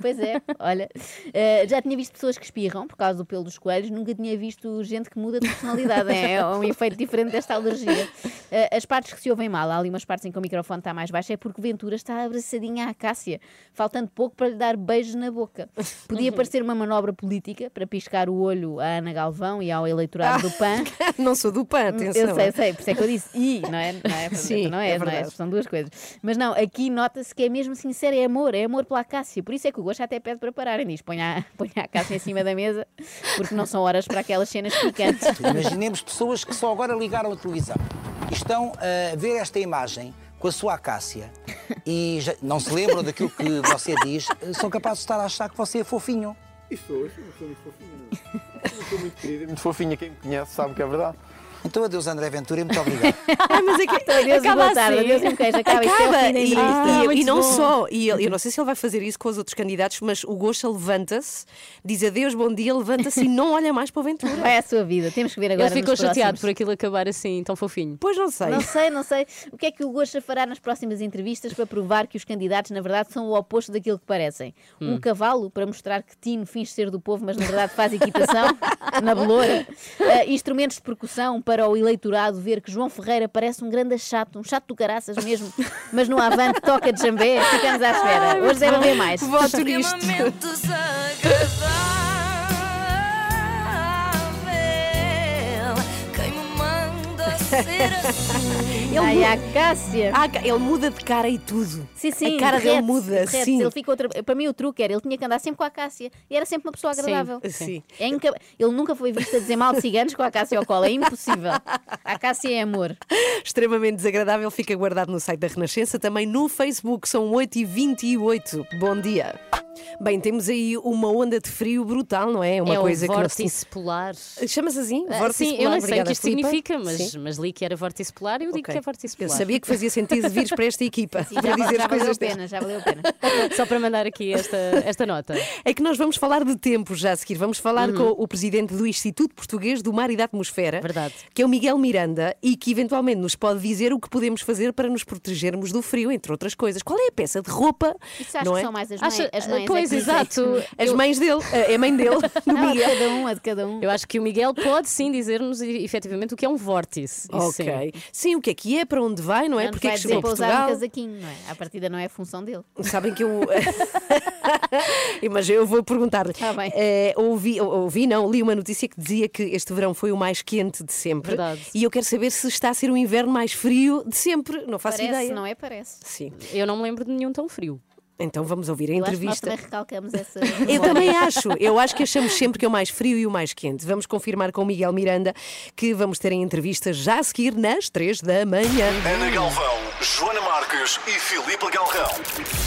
pois é. Olha, eh, já tinha visto pessoas que espirram por causa do pelo dos coelhos, nunca tinha visto gente que muda de personalidade. é um efeito diferente desta alergia. Eh, as partes que se ouvem mal, há ali umas partes em que o microfone está mais baixo, é porque Ventura está abraçadinha à Cássia, faltando pouco para lhe dar beijos na boca. Podia parecer uma manobra política para piscar o olho à Ana Galvão e ao eleitorado do PAN. Não sou do PAN, atenção. Eu sei, sei, por isso é que eu disse i, não é? Não é, Sim, não é é, não é, são duas coisas. Mas não, aqui nota-se que é mesmo sincero, é amor, é amor pela Cássia. Por isso é que o Gosto até pede para pararem, diz: põe a, põe a Cássia em cima da mesa, porque não são horas para aquelas cenas picantes. Imaginemos pessoas que só agora ligaram a televisão e estão a ver esta imagem com a sua acácia e já não se lembram daquilo que você diz, são capazes de estar a achar que você é fofinho. Isto sou, isto sou muito fofinha. Eu sou muito querida, muito fofinha. Quem me conhece sabe que é verdade. Então adeus André Ventura e muito obrigado. Ah, mas é que Então, adeus e acaba boa tarde, assim. adeus e um queijo, acaba, é Acaba, da e, entrevista. e- e não bom. só, e ele- eu não sei se ele vai fazer isso com os outros candidatos, mas o Gosta levanta-se, diz adeus, bom dia, levanta-se e não olha mais para o Ventura. Vai à sua vida, temos que ver agora. Ele ficou chateado próximos. por aquilo acabar assim, tão fofinho. Pois não sei. Não sei, não sei. O que é que o Gosta fará nas próximas entrevistas para provar que os candidatos, na verdade, são o oposto daquilo que parecem? Um cavalo para mostrar que Tino finge ser do povo, mas na verdade faz equitação na beloura. Ah, instrumentos de percussão para o eleitorado ver que João Ferreira parece um grande chato, um chato do caraças mesmo, mas no avante toca de jambé. Ficamos à espera. Hoje deve haver mais. Voto nisto. Extremamente desagradável. Quem me manda ser assim? Ai, a Cássia. Ah, ele muda de cara e tudo. Sim, sim, a cara dele derrete-se, muda, derrete-se. sim. Ele fica outra... Para mim, o truque era ele tinha que andar sempre com a Cássia e era sempre uma pessoa agradável. sim. É inca- Ele nunca foi visto a dizer mal de ciganos com a Cássia ao colo. É impossível. A Cássia é amor. Extremamente desagradável, fica guardado no site da Renascença, também no Facebook, são 8h28. Bom dia. Bem, temos aí uma onda de frio brutal, não é? Uma é coisa o que não vórtice polar. Chamas assim? Ah, Vórtice sim, eu polar? não sei o que isto significa, mas, Sim. mas li que era vórtice polar e eu digo Ok. que é vórtice Eu polar. sabia que fazia sentido vires para esta equipa. Sim, para já, dizer já valeu a coisas pena, já valeu a pena. Só para mandar aqui esta, esta nota. É que nós vamos falar de tempo já a seguir. Vamos falar Uhum. com o presidente do Instituto Português do Mar e da Atmosfera, Verdade. que é o Miguel Miranda, e que eventualmente nos pode dizer o que podemos fazer para nos protegermos do frio, entre outras coisas. Qual é a peça de roupa? Isso acho não que é? são mais as mães. Acha- as mães é pois, dizem. exato. As Eu- mães dele, é a mãe dele, do Não, a de Miguel. cada um, a de cada um. Eu acho que o Miguel pode sim dizer-nos e- efetivamente o que é um vórtice. Isso sim. Ok. Sim, o que é que é, para onde vai, não é? Não Porque é vai que dizer chegou a para usar um Portugal? casaquinho, não é? A partida não é função dele. Sabem que eu. Mas eu vou perguntar. Bem. Eh, ouvi, ou- ouvi, não, li uma notícia que dizia que este verão foi o mais quente de sempre. Verdade. E eu quero saber se está a ser o inverno mais frio de sempre. Não faço Parece, ideia. não é? Parece. Sim. Eu não me lembro de nenhum tão frio. Então vamos ouvir a Eu acho que nós entrevista. também recalcamos essa. Eu também acho. Eu acho que achamos sempre que é o mais frio e o mais quente. Vamos confirmar com o Miguel Miranda que vamos ter em entrevista já a seguir nas três da manhã. Ana Galvão, Joana Marques e Filipe Galrão.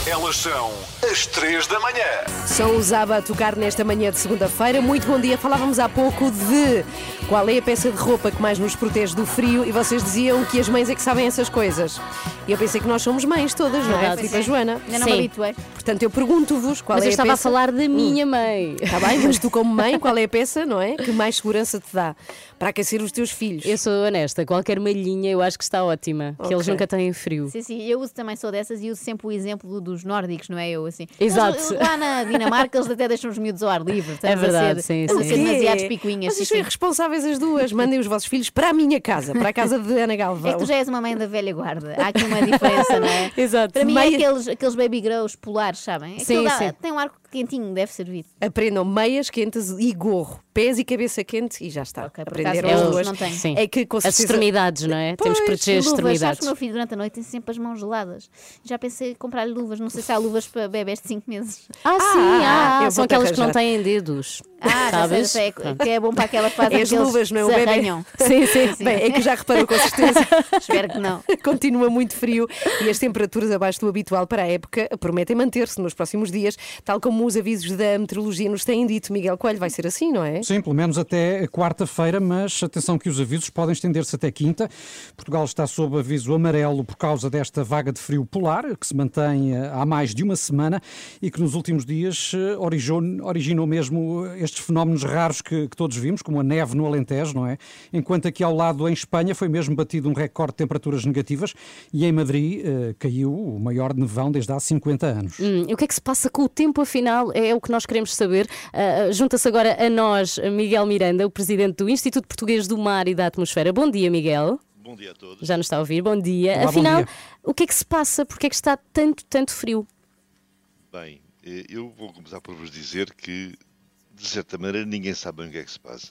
Elas são as três da manhã. São os ABA a tocar nesta manhã de segunda-feira. Muito bom dia. Falávamos há pouco de qual é a peça de roupa que mais nos protege do frio e vocês diziam que as mães é que sabem essas coisas. E eu pensei que nós somos mães todas, não é? Verdade. Tipo a Joana. Ainda não me Sim. habituei. Portanto, eu pergunto-vos qual Mas é eu a estava a peça... falar da minha mãe. Está bem, mas tu como mãe, qual é a peça, não é? Que mais segurança te dá para aquecer os teus filhos? Eu sou honesta, qualquer malhinha eu acho que está ótima, que eles Ok. nunca têm frio. Sim, sim, eu uso também sou dessas e uso sempre o exemplo dos nórdicos, não é? Eu assim. Exato. Lá na Dinamarca eles até deixam os miúdos ao ar livre. Estamos É verdade, a ser, sim, a sim. ser demasiados picuinhas. Vocês sim, são sim. irresponsáveis as duas. Mandem os vossos filhos para a minha casa, para a casa de Ana Galvão. É que tu já és uma mãe da velha guarda. Há aqui uma diferença, não é? Exato. Para mim Meia- é aqueles, aqueles baby grows polares, sabem? Aquilo Sim, dá- sim. Tem um ar quentinho, deve servir. Aprendam meias quentes e gorro, pés e cabeça quente e já está. Ok, por Aprenderam as duas. não. Sim. É que com As certeza- extremidades, não é? Temos que Pois, proteger as luvas, sabes extremidades. que o meu filho durante a noite tem sempre as mãos geladas. Já pensei em comprar-lhe luvas. Não sei se há luvas para bebés de 5 meses. Ah, sim, Ah, ah, são aquelas que não têm dedos. Ah, já sei, sabes? já sei, que é bom para aquela fase É em as que luvas, não é? O bebê. arranham. Sim, sim. Bem, é que já reparou com certeza. Espero que não. Continua muito frio e as temperaturas abaixo do habitual para a época prometem manter-se nos próximos dias, tal como os avisos da meteorologia nos têm dito. Miguel Coelho, vai ser assim, não é? Sim, pelo menos até quarta-feira, mas atenção que os avisos podem estender-se até quinta. Portugal está sob aviso amarelo por causa desta vaga de frio polar, que se mantém eh, há mais de uma semana e que nos últimos dias eh, originou, originou mesmo estes fenómenos raros que, que todos vimos, como a neve no Alentejo, não é? Enquanto aqui ao lado, em Espanha, foi mesmo batido um recorde de temperaturas negativas e em Madrid eh, caiu o maior nevão desde há 50 anos. Hum, e o que é que se passa com o tempo, afinal? É o que nós queremos saber. Ah, Junta-se agora a nós Miguel Miranda, o presidente do Instituto Português do Mar e da Atmosfera. Bom dia, Miguel. Bom dia a todos. Já nos está a ouvir. Bom dia. Olá, bom afinal, dia. o que é que se passa? Porque é que está tanto, tanto frio? Bem, eh, eu vou começar por vos dizer que, de certa maneira, ninguém sabe bem o que é que se passa.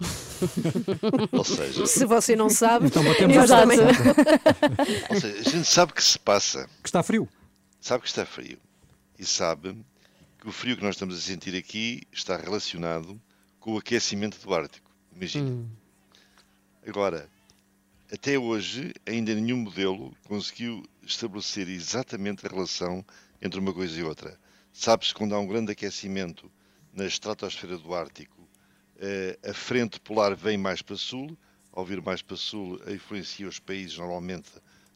Ou seja, Se você não sabe, Então nós também. ou seja, a gente sabe que se passa. Que está frio. Sabe que está frio. E sabe que o frio que nós estamos a sentir aqui está relacionado com o aquecimento do Ártico. Imagina. Agora, até hoje, ainda nenhum modelo conseguiu estabelecer exatamente a relação entre uma coisa e outra. Sabe-se que quando há um grande aquecimento na estratosfera do Ártico, eh, a frente polar vem mais para sul, ao vir mais para sul, influencia os países normalmente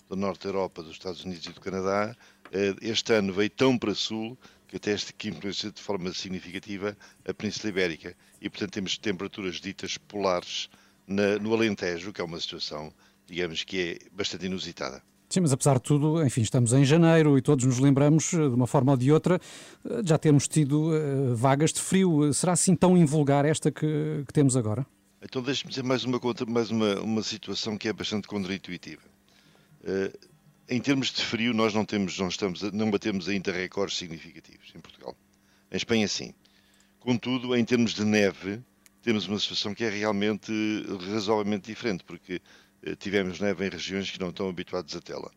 do norte da Europa, dos Estados Unidos e do Canadá. Eh, Este ano veio tão para sul que até este que influencia de forma significativa a Península Ibérica. E, portanto, temos temperaturas ditas polares no Alentejo, que é uma situação, digamos, que é bastante inusitada. Sim, mas apesar de tudo, enfim, estamos em janeiro e todos nos lembramos, eh, de uma forma ou de outra, eh, já termos tido eh, vagas de frio. Será assim tão invulgar esta que, que temos agora? Então deixe-me dizer mais uma, mais uma, uma situação que é bastante contraintuitiva. Eh, em termos de frio, nós não, temos, não, estamos, não batemos ainda recordes significativos em Portugal. Em Espanha, sim. Contudo, em termos de neve, temos uma situação que é realmente razoavelmente diferente, porque tivemos neve em regiões que não estão habituadas a tê-la.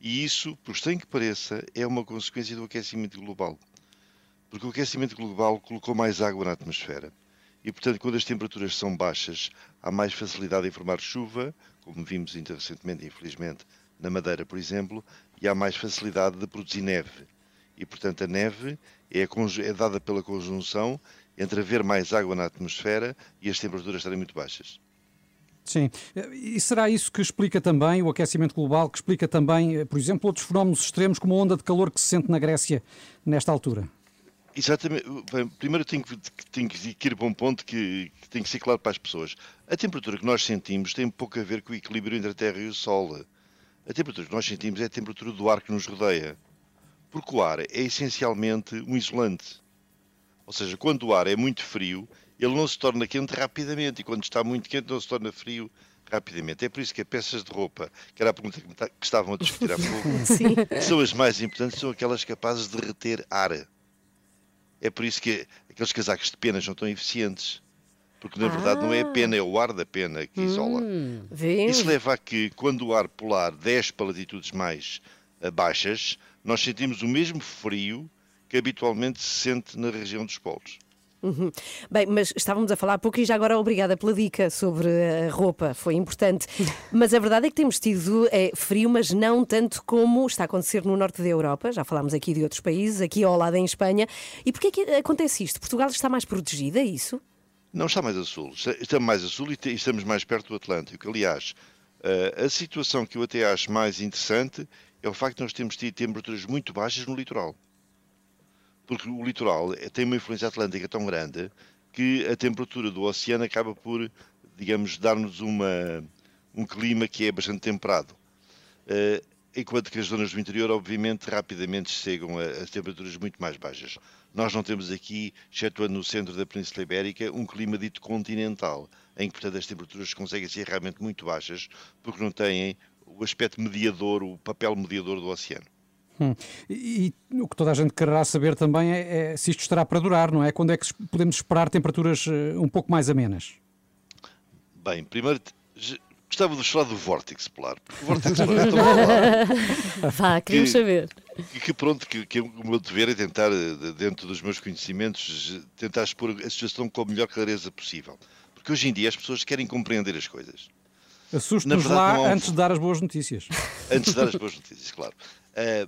E isso, por estranho que pareça, é uma consequência do aquecimento global. Porque o aquecimento global colocou mais água na atmosfera. E, portanto, quando as temperaturas são baixas, há mais facilidade em formar chuva, como vimos ainda recentemente, infelizmente, na Madeira, por exemplo, e há mais facilidade de produzir neve. E, portanto, a neve é, é dada pela conjunção entre haver mais água na atmosfera e as temperaturas estarem muito baixas. Sim. E será isso que explica também o aquecimento global, que explica também, eh, por exemplo, outros fenómenos extremos, como a onda de calor que se sente na Grécia nesta altura? Exatamente. Bem, primeiro tenho que, tenho que ir para um ponto que, que tem que ser claro para as pessoas. A temperatura que nós sentimos tem pouco a ver com o equilíbrio entre a Terra e o Sol. A temperatura que nós sentimos é a temperatura do ar que nos rodeia. Porque o ar é essencialmente um isolante. Ou seja, quando o ar é muito frio, ele não se torna quente rapidamente. E quando está muito quente, não se torna frio rapidamente. É por isso que as peças de roupa, que era a pergunta que, estavam a discutir há pouco, são as mais importantes, são aquelas capazes de reter ar. É por isso que aqueles casacos de penas são tão eficientes. Porque na verdade não é a pena, é o ar da pena que isola. Hum? Isso leva a que quando o ar polar desce para latitudes mais eh, baixas, nós sentimos o mesmo frio que habitualmente se sente na região dos polos. Uhum. Bem, mas estávamos a falar há pouco e já agora obrigada pela dica sobre a roupa, foi importante. Mas a verdade é que temos tido é, frio, mas não tanto como está a acontecer no norte da Europa. Já falámos aqui de outros países, aqui ao lado em Espanha. E porquê que acontece isto? Portugal está mais protegida, é isso? Não está mais a sul. Estamos mais a sul e e estamos mais perto do Atlântico. Aliás, eh, a situação que eu até acho mais interessante é o facto de nós termos tido temperaturas muito baixas no litoral. Porque o litoral tem uma influência atlântica tão grande que a temperatura do oceano acaba por, digamos, dar-nos um clima que é bastante temperado. Eh, enquanto que as zonas do interior, obviamente, rapidamente chegam a, a temperaturas muito mais baixas. Nós não temos aqui, excetuando no centro da Península Ibérica, um clima dito continental, em que, portanto, as temperaturas conseguem ser realmente muito baixas, porque não têm o aspecto mediador, o papel mediador do oceano. Hum. E, e o que toda a gente quererá saber também é, é se isto estará para durar, não é? Quando é que podemos esperar temperaturas eh, um pouco mais amenas? Bem, primeiro gostava de falar do vórtice polar. porque O vórtice polar é tão polar. Vá, queremos que- saber. E que pronto, que, que o meu dever é tentar, eh, dentro dos meus conhecimentos, tentar expor a situação com a melhor clareza possível. Porque hoje em dia as pessoas querem compreender as coisas. Assuste-nos Na verdade, não lá um- antes de dar as boas notícias. Antes de dar as boas notícias, claro. Eh,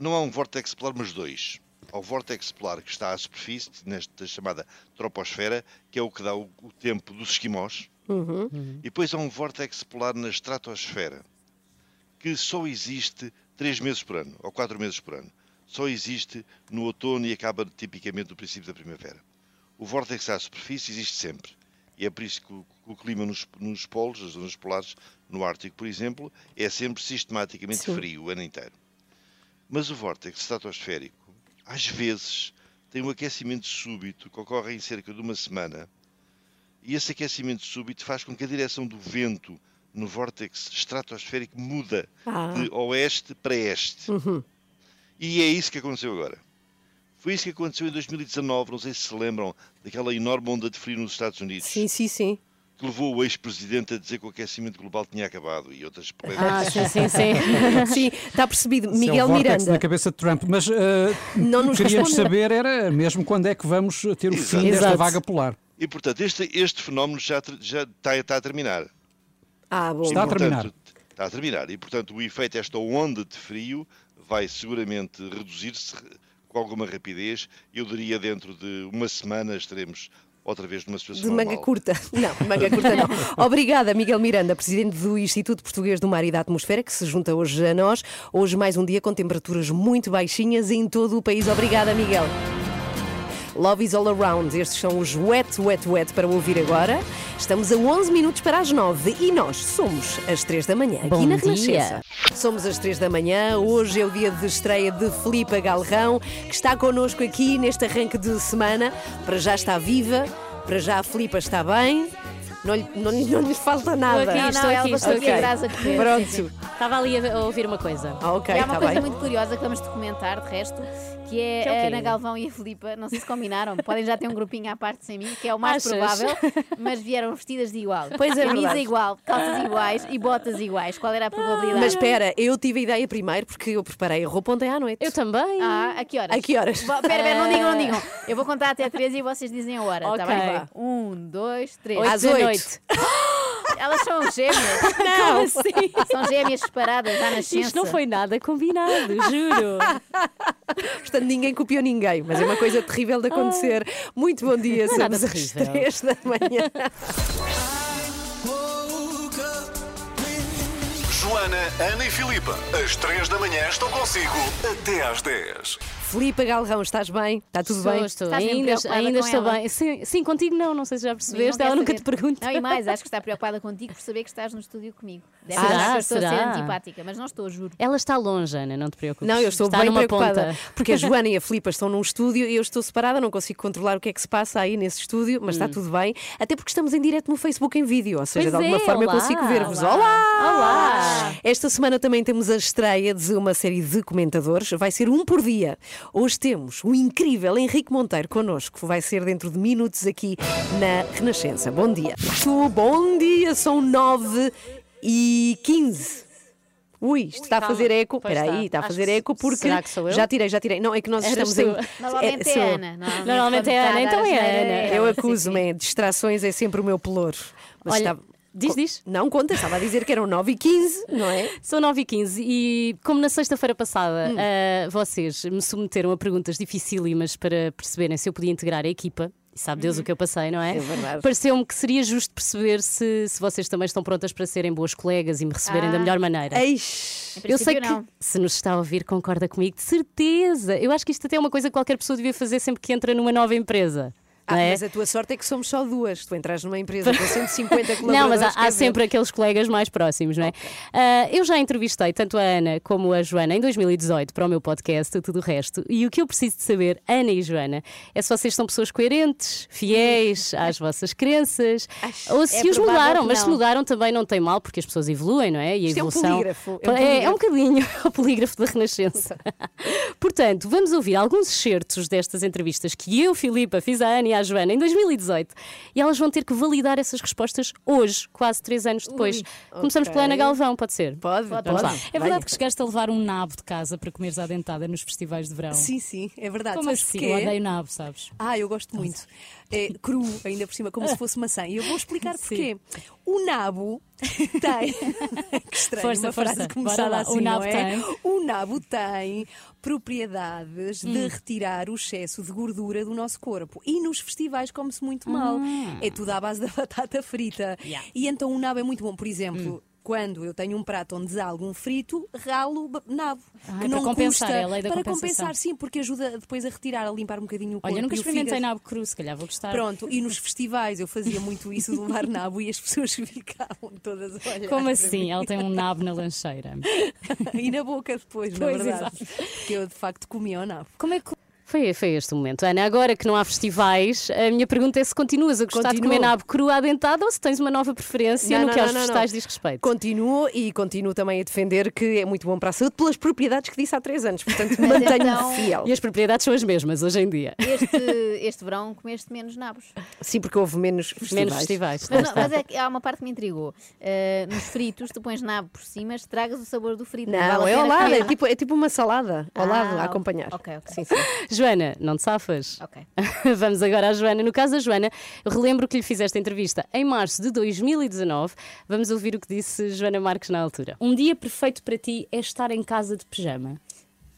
não há um vórtex polar, mas dois. Há o vórtex polar que está à superfície, nesta chamada troposfera, que é o que dá o, o tempo dos esquimós. Uhum. E depois há um vórtex polar na estratosfera, que só existe três meses por ano, ou quatro meses por ano. Só existe no outono e acaba tipicamente no princípio da primavera. O vórtice à superfície existe sempre. E é por isso que o, o clima nos, nos polos, nas zonas polares, no Ártico, por exemplo, é sempre sistematicamente Sim. frio o ano inteiro. Mas o vórtice estratosférico, às vezes, tem um aquecimento súbito que ocorre em cerca de uma semana. E esse aquecimento súbito faz com que a direção do vento no vórtice estratosférico muda Ah. de oeste para este. Uhum. E é isso que aconteceu agora. Foi isso que aconteceu em 2019, não sei se se lembram daquela enorme onda de frio nos Estados Unidos. Sim, sim, sim. Que levou o ex-presidente a dizer que o aquecimento global tinha acabado e outras Ah, sim, sim, sim. sim, está percebido. Isso Miguel é o vórtex Miranda. na cabeça de Trump. Mas uh, Não nos queríamos respondeu. saber era mesmo quando é que vamos ter o fim desta Exato. vaga polar. E, portanto, este, este fenómeno já, já está, está a terminar. Ah, bom. E, portanto, Está a terminar. E, portanto, o efeito desta onda de frio vai seguramente reduzir-se com alguma rapidez. Eu diria dentro de uma semana estaremos outra vez numa situação De manga normal. curta. Não, manga curta não. Obrigada, Miguel Miranda, presidente do Instituto Português do Mar e da Atmosfera, que se junta hoje a nós. Hoje mais um dia com temperaturas muito baixinhas em todo o país. Obrigada, Miguel. Love is all around. Estes são os wet, wet, wet para ouvir agora. Estamos a 11 minutos para as 9 e nós somos às 3 da manhã aqui Bom na dia. Renascença. Somos às 3 da manhã. Hoje é o dia de estreia de Filipa Galrão, que está connosco aqui neste arranque de semana. Para já está viva, para já a Filipa está bem. Não lhe, não, não lhe falta nada. Estou aqui, Não, estou aqui, estou aqui Pronto. sim, sim. Estava ali a, ouvir uma coisa. Ah, ok, e há uma está coisa bem. muito curiosa que vamos documentar, de resto, que é, Que é a? Ana Galvão e a Filipa. Não sei se combinaram, podem já ter um grupinho à parte sem mim, que é o mais Achas? provável, mas vieram vestidas de igual. Pois é Camisa verdade. igual, calças iguais e botas iguais. Qual era a probabilidade? Mas espera, eu tive a ideia primeiro porque eu preparei a roupa ontem à noite. Eu também. Ah, a que horas? A que horas? Espera, espera, não digam, não digam. Eu vou contar até três e vocês dizem a hora, tá Ok. bem? Vá. Um, dois, três. Oito Às oito. Elas são gêmeas. Como assim? São gêmeas separadas à nascença. Isto não foi nada combinado, juro. Portanto, ninguém copiou ninguém, mas é uma coisa terrível de acontecer. Muito bom dia, Não é somos às. 3 da manhã. Joana, Ana e Filipa, às 3 da manhã estão consigo até às 10. Filipa Galrão, estás bem? Está tudo Estou, bem? estou. Estás Ainda, ainda estou ela? bem. Sim, sim, contigo não, não sei se já percebeste. Não Ela nunca te saber. pergunta. Não, e mais, acho que está preocupada contigo por saber que estás no estúdio comigo. Deve Será? que eu estou a ser Será? antipática, mas não estou, juro. Ela está longe, Ana, não te preocupes. Não, eu estou está bem numa preocupada. ponta. Porque a Joana e a Filipa estão num estúdio e eu estou separada, não consigo controlar o que é que se passa aí nesse estúdio, mas está tudo bem. Até porque estamos em direto no Facebook em vídeo, ou seja, Hum. Pois de alguma é, forma olá, eu consigo ver-vos. olá. Olá! Olá! Esta semana também temos a estreia de uma série de comentadores. Vai ser um por dia. Hoje temos o incrível Henrique Monteiro connosco. Vai ser dentro de minutos aqui na Renascença. Bom dia. Bom dia, são 9 e 15. Ui, isto está a fazer eco. Espera aí, está. a fazer eco porque. será que sou eu? Já tirei, já tirei. Não, é que nós estamos em. Normalmente é, sou eu. Ana. Normalmente é Ana, então é Ana. Eu acuso-me, distrações é sempre o meu pelouro. Mas Olha, estava- diz, diz. Não, conta, estava a dizer que eram 9 e 15, não é? São 9 e 15 e como na sexta-feira passada Hum. ah, vocês me submeteram a perguntas dificílimas para perceberem se eu podia integrar a equipa, e sabe Deus o que eu passei, não é? É verdade. Pareceu-me que seria justo perceber se, se vocês também estão prontas para serem boas colegas e me receberem Ah. da melhor maneira. Eis. Em Eu sei que não. se nos está a ouvir, concorda comigo, de certeza. Eu acho que isto até é uma coisa que qualquer pessoa devia fazer sempre que entra numa nova empresa. Ah, é? mas a tua sorte é que somos só duas. Tu entras numa empresa com 150 colaboradores. Não, mas há, há sempre aqueles colegas mais próximos, não é? Ah, eu já entrevistei tanto a Ana como a Joana em 2018 para o meu podcast e tudo o resto. E o que eu preciso de saber, Ana e Joana, é se vocês são pessoas coerentes, fiéis às vossas crenças, ou se é os mudaram, mas se mudaram também não tem mal, porque as pessoas evoluem, não é? E a Isto é um evolução. polígrafo, é um É, é um polígrafo. bocadinho o polígrafo da Renascença. Portanto, vamos ouvir alguns excertos destas entrevistas que eu, Filipa, fiz à Ana e à Joana em 2018 e elas vão ter que validar essas respostas hoje, quase três anos depois. Ui, Começamos ok. pela Ana Galvão, pode ser? Pode, Pode, pode. É verdade que chegaste a levar um nabo de casa para comeres à dentada nos festivais de verão? Sim, sim, é verdade. Como Sabes assim? porquê? Eu odeio nabo, sabes? Ah, eu gosto muito. É cru, ainda por cima, como se fosse maçã. E eu vou explicar porquê. O nabo tem. que estranho, Força, uma frase força. começada lá. assim. O nabo não é? tem. O nabo tem propriedades Hum. de retirar o excesso de gordura do nosso corpo. E nos festivais come-se muito mal. Ah. É tudo à base da batata frita. Yeah. E então o nabo é muito bom. Por exemplo. Hum. Quando eu tenho um prato onde há algum frito, ralo nabo. Ah, que para não compensar, custa, é a lei da Para compensar, sim, porque ajuda depois a retirar, a limpar um bocadinho o corpo. Olha, nunca e o experimentei nabo cru, se calhar vou gostar. Pronto, e nos festivais eu fazia muito isso de levar nabo e as pessoas ficavam todas a olhar. Como assim? Ela tem um nabo na lancheira. e na boca depois, na Pois, verdade. Porque eu de facto comia o nabo. Como é que. Foi, foi este o momento. Ana, agora que não há festivais, a minha pergunta é se continuas a gostar de Continuo. comer nabo cru à dentada ou se tens uma nova preferência Não, no não, que não, aos não, não. vegetais diz respeito. Continuo e continuo também a defender que é muito bom para a saúde pelas propriedades que disse há três anos. Portanto, mantenho-me então- fiel. E as propriedades são as mesmas hoje em dia. Este, este verão comeste menos nabos. Sim, porque houve menos festivais. Menos festivais. Mas, não, mas é que há uma parte que me intrigou. Uh, nos fritos, tu pões nabo por cima, estragas o sabor do frito. Não, vale é ao lado, é tipo, é tipo uma salada ao Ah, lado a acompanhar. ok, ok. Sim, sim. Joana, não te safas? Ok. Vamos agora à Joana. No caso da Joana, eu relembro que lhe fizeste a entrevista em março de 2019. Vamos ouvir o que disse Joana Marques na altura. Um dia perfeito para ti é estar em casa de pijama.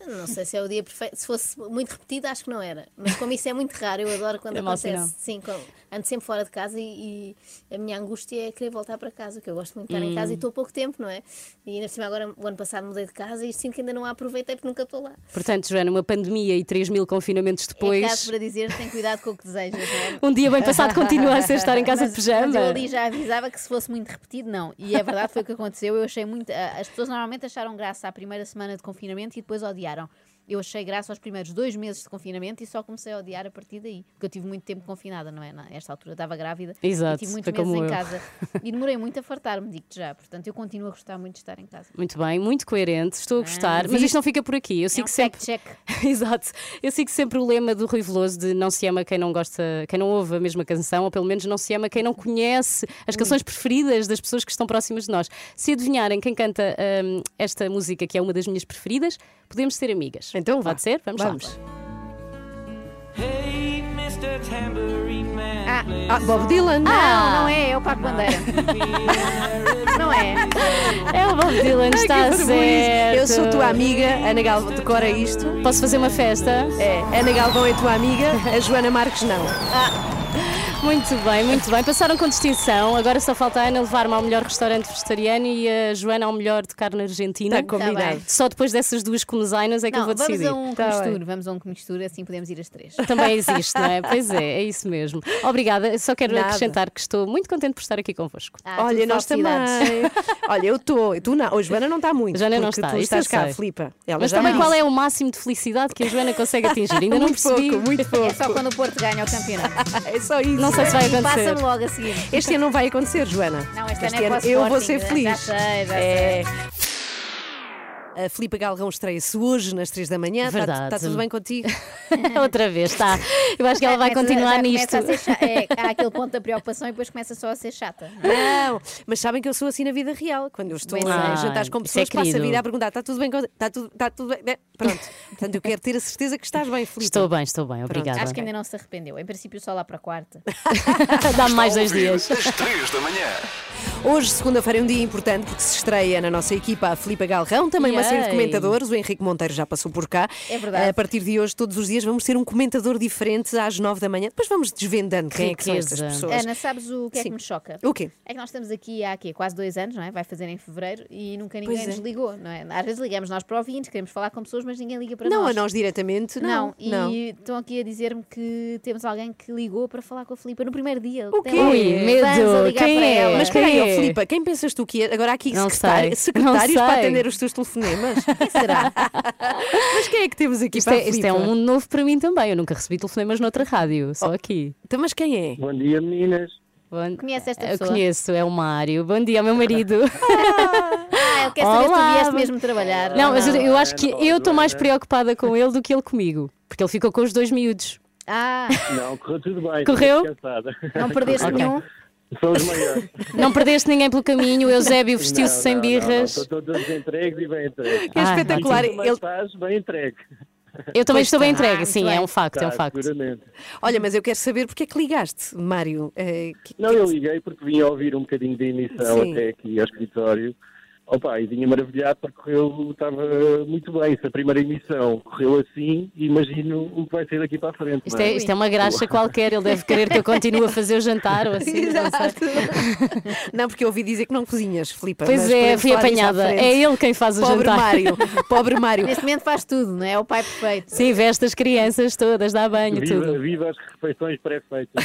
Não sei se é o dia perfeito. Se fosse muito repetido, acho que não era. Mas como isso é muito raro, eu adoro quando É acontece. Sim, com- ando sempre fora de casa e, e a minha angústia é querer voltar para casa, que eu gosto muito de estar em Hum. casa e estou há pouco tempo, não é? E ainda por cima agora, o ano passado mudei de casa e sinto que ainda não a aproveitei porque nunca estou lá. Portanto, Joana, uma pandemia e 3 mil confinamentos É caso depois. para dizer, tem cuidado com o que desejas, não é? Um dia bem passado continua a ser estar em casa Mas- de pijama. Mas eu ali já avisava que se fosse muito repetido, não. E é verdade, foi o que aconteceu. Eu achei muito. As pessoas normalmente acharam graça à primeira semana de confinamento e depois odiaram. Eu achei graça aos primeiros dois meses de confinamento e só comecei a odiar a partir daí. Porque eu tive muito tempo confinada, não é? Nesta altura estava grávida Exato, e tive muitos meses em eu. casa. E demorei muito a fartar-me, digo-te já. Portanto, eu continuo a gostar muito de estar em casa. Muito bem, muito coerente, estou a gostar, mas viste? isto não fica por aqui. Eu sigo um sempre. Exato. Eu sigo sempre o lema do Rui Veloso de não se ama quem não gosta, quem não ouve a mesma canção, ou pelo menos não se ama quem não conhece as canções preferidas das pessoas que estão próximas de nós. Se adivinharem quem canta hum, esta música, que é uma das minhas preferidas, podemos ser amigas. Então Pode ser? Vamos, Vamos. lá. Hey, Mr. Tambourine Man. Ah, Ah, Bob Dylan. Não, não é, é o Paco Bandeira. não é. É o Bob Dylan, está vergonha. certo. Eu sou tua amiga, Ana Galvão, decora isto. Posso fazer uma festa? É, Ana Galvão é tua amiga, a Joana Marques não. Muito bem, muito bem. Passaram com distinção. Agora só falta a Ana levar-me ao melhor restaurante vegetariano e a Joana ao melhor de carne argentina. Está combinado. Tá. Só depois dessas duas comesainas é que Não, eu vou vamos decidir. a um Tá comistura, bem. vamos a um comistura, assim podemos ir as três. Também existe, não é? Pois é, é isso mesmo. Obrigada. Só quero Nada. acrescentar que estou muito contente por estar aqui convosco. Ah, Olha, nós também. Olha, eu estou, tu não. A Joana não está muito. A Joana não está, Tu isso estás cá, sei. Filipa. Ela Mas também qual é o máximo de felicidade que a Joana consegue atingir? Ainda não muito percebi. pouco, muito pouco. É só quando o Porto ganha o campeonato. É só isso. Não sei se vai acontecer. passa-me logo a seguir. Este ano não vai acontecer, Joana. Não, este ano é ano eu vou ser já feliz. sei, já É. A Filipa Galrão estreia-se hoje nas 3 da manhã. Está Verdade. tudo bem contigo? Outra vez, está. Eu acho que ela vai Começa- continuar já nisto. é, há aquele ponto da preocupação e depois começa só a ser chata. Não, mas sabem que eu sou assim na vida real. Quando eu estou Bem a sei. jantar com é pessoas, passo a vida a perguntar: está tudo bem? contigo? Está tudo, está tudo bem? Pronto. Portanto, eu quero ter a certeza que estás bem, Filipa. Estou bem, estou bem, obrigada. Acho que ainda não se arrependeu. Em princípio, só lá para a quarta. Dá-me mais dois dias. às 3 da manhã. Hoje, segunda-feira, é um dia importante porque se estreia na nossa equipa a Filipa Galrão, também uma série de Yay. comentadores. O Henrique Monteiro já passou por cá. É verdade. A partir de hoje, todos os dias, vamos ter um comentador diferente às 9 da manhã. Depois vamos desvendando quem é que são estas pessoas. Ana, sabes o que é Sim. que me choca? O quê? É que nós estamos aqui há quê? quase dois anos, não é? Vai fazer em fevereiro e nunca ninguém Pois é. nos ligou, não é? Às vezes ligamos nós para ouvintes, queremos falar com pessoas, mas ninguém liga para Não, nós. a nós diretamente, não. e não. estão aqui a dizer-me que temos alguém que ligou para falar com a Filipa no primeiro dia. O quê? Ui, medo. Quem para é? ela. Mas Quem ó, é? Filipa, quem pensas tu que é? Agora há aqui Não secretário- sei. secretários Não para atender os teus telefonemas. Quem será? Mas quem é que temos aqui Isto para é, isto é um mundo novo para mim também. Eu nunca recebi telefonemas noutra rádio, só aqui. Então, mas quem é? Bom dia, meninas. Bom- Conhece esta Eu pessoa? conheço, é o Mário. Bom dia, meu marido. Ah, ele quer saber se tu Olá. vieste mesmo trabalhar. Não, mas eu, eu acho que Não, eu estou mais preocupada com ele do que ele comigo. Porque ele ficou com os dois miúdos. Ah, Não, correu tudo bem. Correu? não perdeste Ok. nenhum? São os maiores. Não perdeste ninguém pelo caminho. O Eusébio vestiu-se Não, sem não, não, birras. não, Estão todos entregues e bem entregues. É Ah, espetacular. Ele- estás bem entregue. Eu também Pois estou bem está. entregue, Ah, sim, é bem. um facto, é um Tá, facto. seguramente. Olha, mas eu quero saber porque é que ligaste, Mário. Eh, que- Não, que- eu liguei porque vim a ouvir um bocadinho da emissão Sim. até aqui ao escritório. Opa, e vinha maravilhado porque correu, estava muito bem. Se a primeira emissão correu assim, imagino o que vai ser daqui para a frente. Isto não é, isto é uma graxa qualquer, ele deve querer que eu continue a fazer o jantar ou assim. não sei. Não, porque eu ouvi dizer que não cozinhas, Filipa. Pois é, fui apanhada. É ele quem faz o Pobre jantar. Mário, pobre Mário. Neste momento faz tudo, não é? É o pai perfeito. Sim, veste as crianças todas, dá banho, Viva, tudo. viva as refeições pré-feitas.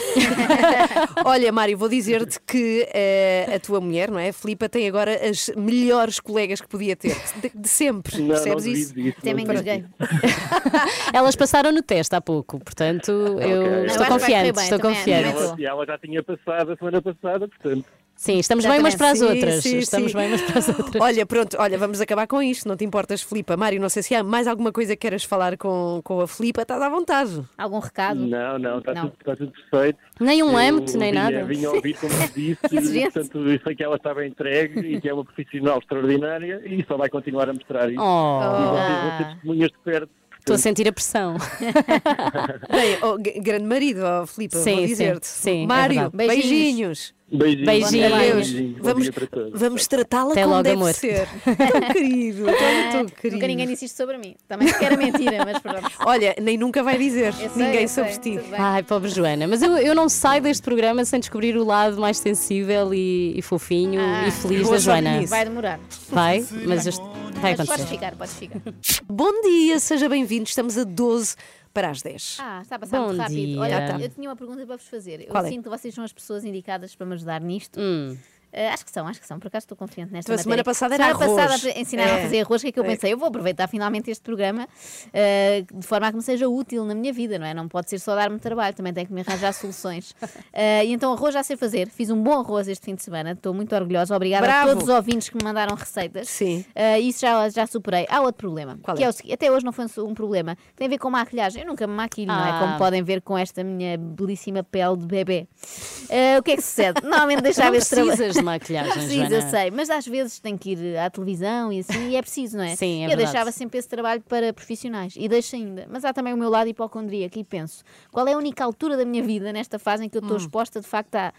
Olha, Mário, vou dizer-te que eh, a tua mulher, não é? Filipa tem agora as melhores colegas que podia ter, de, de sempre. Não, Percebes não isso? disso, Até me engasguei. Elas passaram no teste há pouco, portanto eu Ok. estou Não, confiante, bem, estou confiante. também E ela já tinha passado a semana passada, portanto. Sim, estamos bem umas para as Sim, outras. sim, estamos sim. bem umas para as outras. Olha, pronto, olha, vamos acabar com isto, não te importas, Filipa. Mário, não sei se há mais alguma coisa que queiras falar com, com a Filipa, estás à vontade. Algum recado? Não, não, está, Não. Tudo, está tudo perfeito. Nem um Eu âmbito, nem vinha, nada. Vinha ouvir, como disse, Exigente. portanto, eu sei que ela estava entregue e que é uma profissional extraordinária e só vai continuar a mostrar isso. Oh. E vocês vão ser testemunhas de perto. Estou a sentir a pressão. Bem, oh, grande marido, oh, Filipa, Sim, vou sim, dizer-te. sim, é Mário, verdade. beijinhos. Beijinhos. Beijinhos. Deus. dia, bom Vamos, vamos tratá-la Até como logo, deve amor. ser. Tão querido, tão, tão querido. Nunca ninguém disse isto sobre mim. Também que era mentira, mas pronto. Olha, nem nunca vai dizer sei, ninguém sobre sei, ti. Ai, pobre Joana, mas eu, eu não saio deste programa sem descobrir o lado mais sensível e, e fofinho Ah, e feliz da Joana. Vai demorar. Vai, mas vai Mas podes acontecer. ficar, podes ficar. Bom dia, seja bem-vindo. Estamos a 12 para as 10. Ah, está a passar Bom muito rápido. dia. Olha, eu tinha uma pergunta para vos fazer. Eu Qual é? sinto que vocês são as pessoas indicadas para me ajudar nisto. Hum. Eh, acho que são, acho que são. Por acaso estou confiante nesta Então, matéria. semana passada era semana arroz. passada ensinaram É. a fazer arroz. Que é que eu É. pensei? Eu vou aproveitar finalmente este programa eh, de forma a que me seja útil na minha vida, não é? Não pode ser só dar-me trabalho, também tenho que me arranjar soluções. Eh, e então arroz já sei fazer. Fiz um bom arroz este fim de semana. Estou muito orgulhosa. Obrigada Bravo. a todos os ouvintes que me mandaram receitas. Sim. Isso já, já superei. Há outro problema. Qual que é? é o seguinte, até hoje não foi um problema. Tem a ver com maquilhagem. Eu nunca me maquilho, não é? Ah. Como podem ver com esta minha belíssima pele de bebê. O que é que sucede? Normalmente deixava este trabalho. Maquilhagem, Joana. sei, mas às vezes tem que ir à televisão e assim, e é preciso, não é? Sim, é eu verdade. deixava sempre esse trabalho para profissionais e deixo ainda. Mas há também o meu lado hipocondríaco e penso: qual é a única altura da minha vida, nesta fase em que eu Hum. estou exposta de facto a.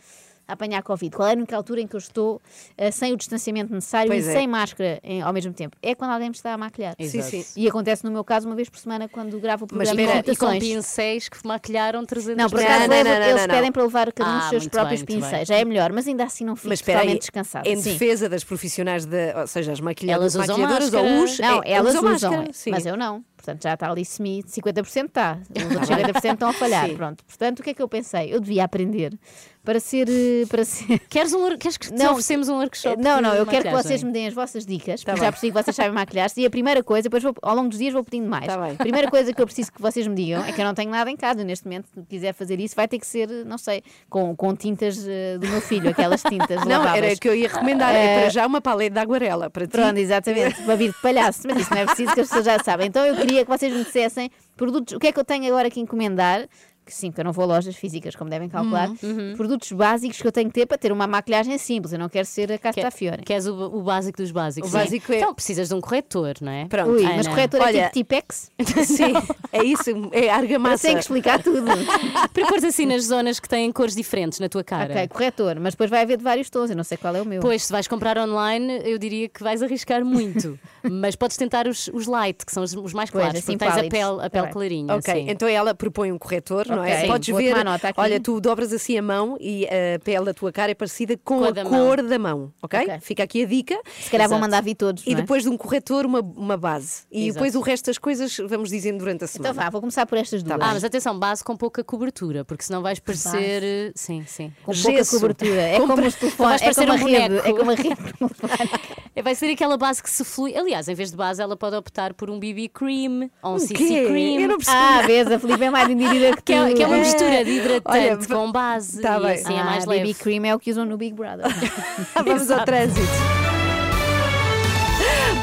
a apanhar Covid. Qual é a única altura em que eu estou eh, sem o distanciamento necessário Pois e é. sem máscara em- ao mesmo tempo? É quando alguém me está a maquilhar. Sim, Exato. sim. E acontece no meu caso uma vez por semana quando gravo o Mas programa espera, de E com pincéis que maquilharam 300 Não, por acaso não, levo- não, não, eles não, pedem para levar cada um Ah, os seus próprios bem, pincéis. Já é melhor, mas ainda assim não fico Mas espera aí, totalmente descansada. em Sim. defesa das profissionais, de, ou seja, as maquilhadoras, Elas usam maquilhadoras ou máscara. os... Não, é, elas usam, máscara, sim. mas eu não. Portanto, já está ali semi, 50% está. Os outros 50% estão a falhar. Sim. Pronto. Portanto, o que é que eu pensei? Eu devia aprender para ser. eh, Para ser... Queres, um, queres que te Não, oferecemos um workshop? Não, de não, eu quero que vocês me deem as vossas dicas, Tá porque bem. já percebi que vocês sabem maquilhar-se. E a primeira coisa, depois vou- ao longo dos dias vou pedindo mais. Tá. A primeira coisa que eu preciso que vocês me digam é que eu não tenho nada em casa neste momento. Se quiser fazer isso, vai ter que ser, não sei, com, com tintas eh, do meu filho, aquelas tintas Não, laváveis. era que eu ia recomendar. É Eh, para já uma paleta de aguarela. Para ti. Pronto, exatamente, para vir de palhaço, mas isso não é preciso que as pessoas já sabem. Então eu queria que vocês me dissessem produtos, o que é que eu tenho agora que encomendar, que sim, porque eu não vou a lojas físicas, como devem calcular, Uhum. produtos básicos que eu tenho que ter para ter uma maquilhagem simples. Eu não quero ser a Casta Fiore. Queres o, o básico dos básicos? O sim. básico é- Então precisas de um corretor, não é? Pronto. Ui, Ana. mas corretor é Olha- tipo Tipex? Sim, é isso, é Eu argamassa. tenho que explicar tudo. Para pôr assim nas zonas que têm cores diferentes na tua cara. ok, corretor, mas depois vai haver de vários tons, eu não sei qual é o meu. Pois, se vais comprar online, eu diria que vais arriscar muito. Mas podes tentar os, os light, que são os, os mais Pois, claros, assim porque tens a pálidos. pele, a pele bem. clarinha. Ok, sim. então ela propõe um corretor, não é? Ok, Podes vou ver, tomar nota aqui. olha, tu dobras assim a mão e a pele da tua cara é parecida com, Com a da cor da mão, ok? Ok. Fica aqui a dica. Se calhar vão Exato. mandar vir todos. E não é? depois de um corretor, uma, uma base. E Exato. depois o resto das coisas vamos dizendo durante a semana. Então vá, vou começar por estas duas. Ah, mas atenção, base com pouca cobertura, porque senão vais parecer. eh, Sim, sim. Com pouca Gesso. cobertura. É como os telefones, é parecer como um rede. É como a rede. É, Vai ser aquela base que se flui. Aliás, em vez de base, ela pode optar por um BB cream ou um O CC quê? cream. Eu não percebi. Ah, vês, a Filipe é mais entendida que tu. Que é, que é uma É. mistura de hidratante Olha, com base tá e bem. assim é Ah, mais BB leve. Cream é o que usam no Big Brother. Vamos ao trânsito.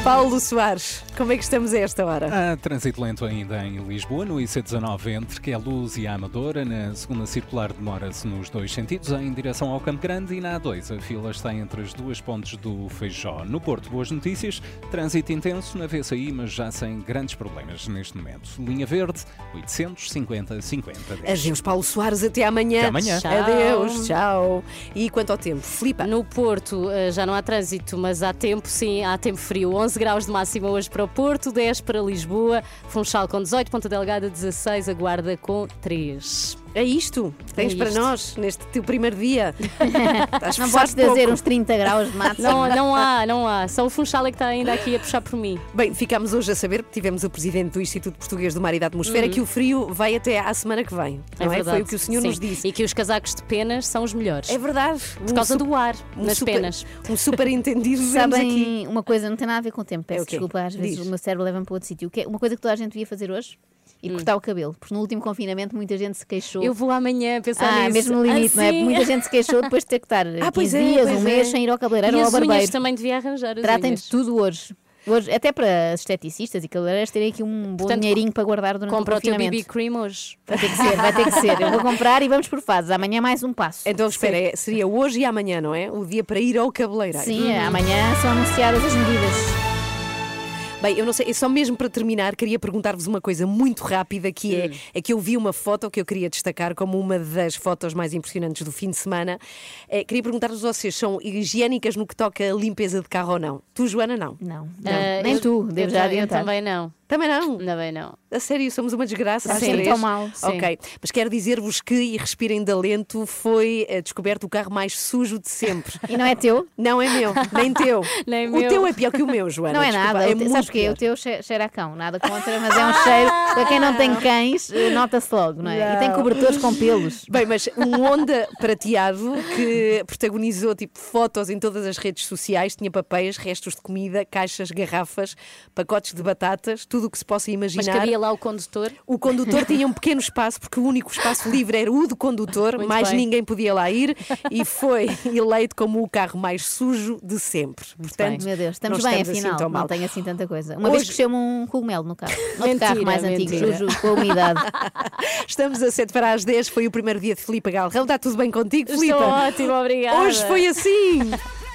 Paulo Soares, como é que estamos a esta hora? Há trânsito lento ainda em Lisboa, no IC19 entre que é Luz e a Amadora. Na segunda circular demora-se nos dois sentidos, em direção ao Campo Grande. E na A2 a fila está entre as duas pontes do Feijó. No Porto, boas notícias. Trânsito intenso na VCI, mas já sem grandes problemas neste momento. Linha Verde, 850 50 10. Adeus, Paulo Soares, até amanhã. Até amanhã. Tchau. Adeus, tchau. E quanto ao tempo? Filipa. No Porto eh, já não há trânsito, mas há tempo, sim, há tempo frio. 11 graus de máxima hoje para o Porto, 10 para Lisboa, Funchal com 18, Ponta Delgada 16, a Guarda com 3. É isto que tens É para isto. nós neste teu primeiro dia. Não podes dizer uns 30 graus de máximo. Não, não há, não há. Só o Funchal é que está ainda aqui a puxar por mim. Bem, ficámos hoje a saber, porque tivemos o presidente do Instituto Português do Mar e da Atmosfera, Uhum. que o frio vai até à semana que vem. Não é? Foi o que o senhor Sim. nos disse. E que os casacos de penas são os melhores. É verdade. Por causa do ar nas super, penas. Um super entendido Sabem aqui. uma coisa, não tem nada a ver com o tempo. Peço É o quê? desculpa, às vezes Diz. o meu cérebro leva-me para outro sítio. O que é- Uma coisa que toda a gente devia fazer hoje? Ir cortar o cabelo. Porque no último confinamento muita gente se queixou. Eu vou amanhã pensar ah, nisso. mesmo no limite, não é? Assim. Muita gente se queixou depois de ter que estar Ah, 15 pois é, dias, um mês é. sem ir ao cabeleireiro E ou ao as unhas barbeiro. também devia arranjar Tratem unhas. de tudo hoje. Hoje, até para as esteticistas e cabeleireiras terem aqui um bom Portanto, dinheirinho para guardar durante Compra o o teu confinamento. BB cream hoje. Vai ter que ser, vai ter que ser. Eu vou comprar e vamos por fases. Amanhã mais um passo. Então, espera, é- seria hoje e amanhã, não é? O dia para ir ao cabeleireiro. Sim, é, amanhã são anunciadas as medidas. Bem, eu não sei, só mesmo para terminar, queria perguntar-vos uma coisa muito rápida, que é, é que eu vi uma foto que eu queria destacar como uma das fotos mais impressionantes do fim de semana. É, queria perguntar-vos, vocês são higiênicas no que toca a limpeza de carro ou não? Tu, Joana, não? Não. Ah, nem eu- tu, devo já ta- adiantar. Eu também não. Também não? Também não. A sério, somos uma desgraça às Sim, tão mal, sim. Ok, mas quero dizer-vos que, e respirem de alento, foi eh, descoberto o carro mais sujo de sempre. E não é teu? Não é meu, nem teu. Nem o meu. teu é pior que o meu, Joana. Não é desculpa, nada. É te- sabes pior. O teu che- cheira a cão. Nada contra, mas é um cheiro. Para quem não tem cães, eh, nota-se logo, não é? E tem cobertores com pelos. Bem, mas um Honda prateado que protagonizou tipo fotos em todas as redes sociais, tinha papéis, restos de comida, caixas, garrafas, pacotes de batatas, tudo o que se possa imaginar. Mas cabia lá o condutor. O condutor tinha um pequeno espaço, porque o único espaço livre era o do condutor, Muito mais bem. ninguém podia lá ir e foi eleito como o carro mais sujo de sempre. Portanto, Meu Deus, estamos bem, estamos assim afinal. tão mal. não tenho assim tanta coisa. Uma vez Hoje- cresceu-me um cogumelo no carro. Outro Mentira, carro mais antigo, mentira. Juju, com a umidade. Estamos a 7 para as 10, foi o primeiro dia de Filipe Galrão. Está tudo bem contigo, Filipe? Estou ótima, obrigada. Hoje foi assim.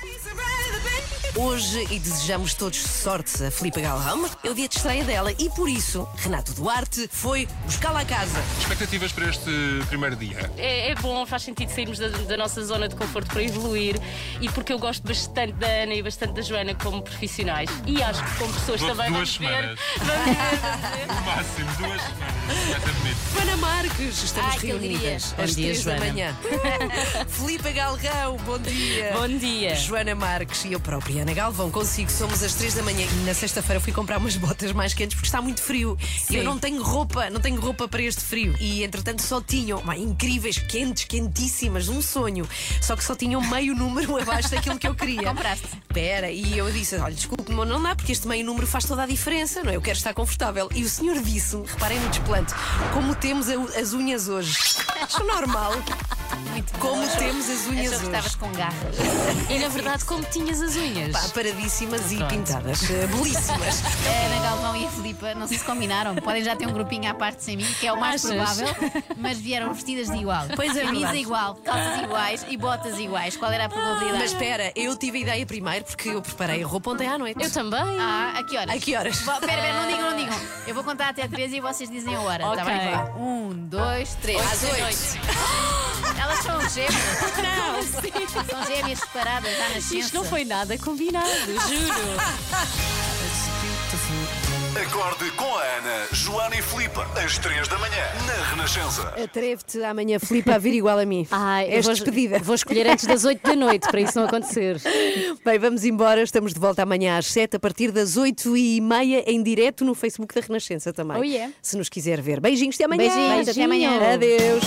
Hoje, e desejamos todos sorte a Filipe Galrão, é o dia de estreia dela e por isso Renato Duarte foi buscá-la a casa. Expectativas para este primeiro dia? É, é bom, faz sentido sairmos da, da nossa zona de conforto para evoluir e porque eu gosto bastante da Ana e bastante da Joana como profissionais e acho que como pessoas Du- também duas vamos ver. semanas. Vamos ver, vamos ver. No máximo, duas semanas. Vai ser bonito. Joana Marques, estamos Ai, reunidas às dia, 3 da Joana. manhã. Filipe Galrão, bom dia. Bom dia. Joana Marques e eu própria, Ana Galvão, consigo, somos às 3 da manhã e na sexta-feira fui comprar umas botas mais quentes porque está muito frio. E eu Sim. não tenho roupa, não tenho roupa para este frio. E entretanto só tinham, pá, incríveis, quentes, quentíssimas, um sonho. Só que só tinham meio número abaixo daquilo que eu queria. Compraste. Espera, e eu disse: olha, desculpe, mas não dá, porque este meio número faz toda a diferença, não é? Eu quero estar confortável. E o senhor disse-me, reparem no desplante, como temos a- as unhas hoje. Acho normal. Como temos as unhas Achou que estavas hoje. com garras. E na verdade, como tinhas as unhas? Pá, paradíssimas e Pronto. pintadas, eh, belíssimas. A Ana Galvão e a Filipa não sei se combinaram. Podem já ter um grupinho à parte sem mim, que é o mais Achas? provável, mas vieram vestidas de igual. Pois é Camisa verdade. igual, calças iguais e botas iguais. Qual era a probabilidade? Mas espera, eu tive a ideia primeiro porque eu preparei a roupa ontem à noite. Eu também. Ah, a que horas? A que horas? Espera, espera, não digam, não digam. Eu vou contar até três e vocês dizem a hora. Tá Ok. bem? Vá. Um, dois, três. Às oito. Elas são gêmeas. Não, São gêmeas separadas à nascença. Isto não foi nada combinado, juro. Acorde com a Ana, Joana e Filipe, às 3 da manhã, na Renascença. Atreve-te amanhã, Filipe, a vir igual a mim. Ai, És vou, despedida. vou escolher antes das 8 da noite para isso não acontecer. Bem, vamos embora. Estamos de volta amanhã às 7, a partir das 8 e meia, em direto no Facebook da Renascença também. Oh, yeah. Se nos quiser ver. Beijinhos, até amanhã. Beijinhos, até amanhã. Adeus.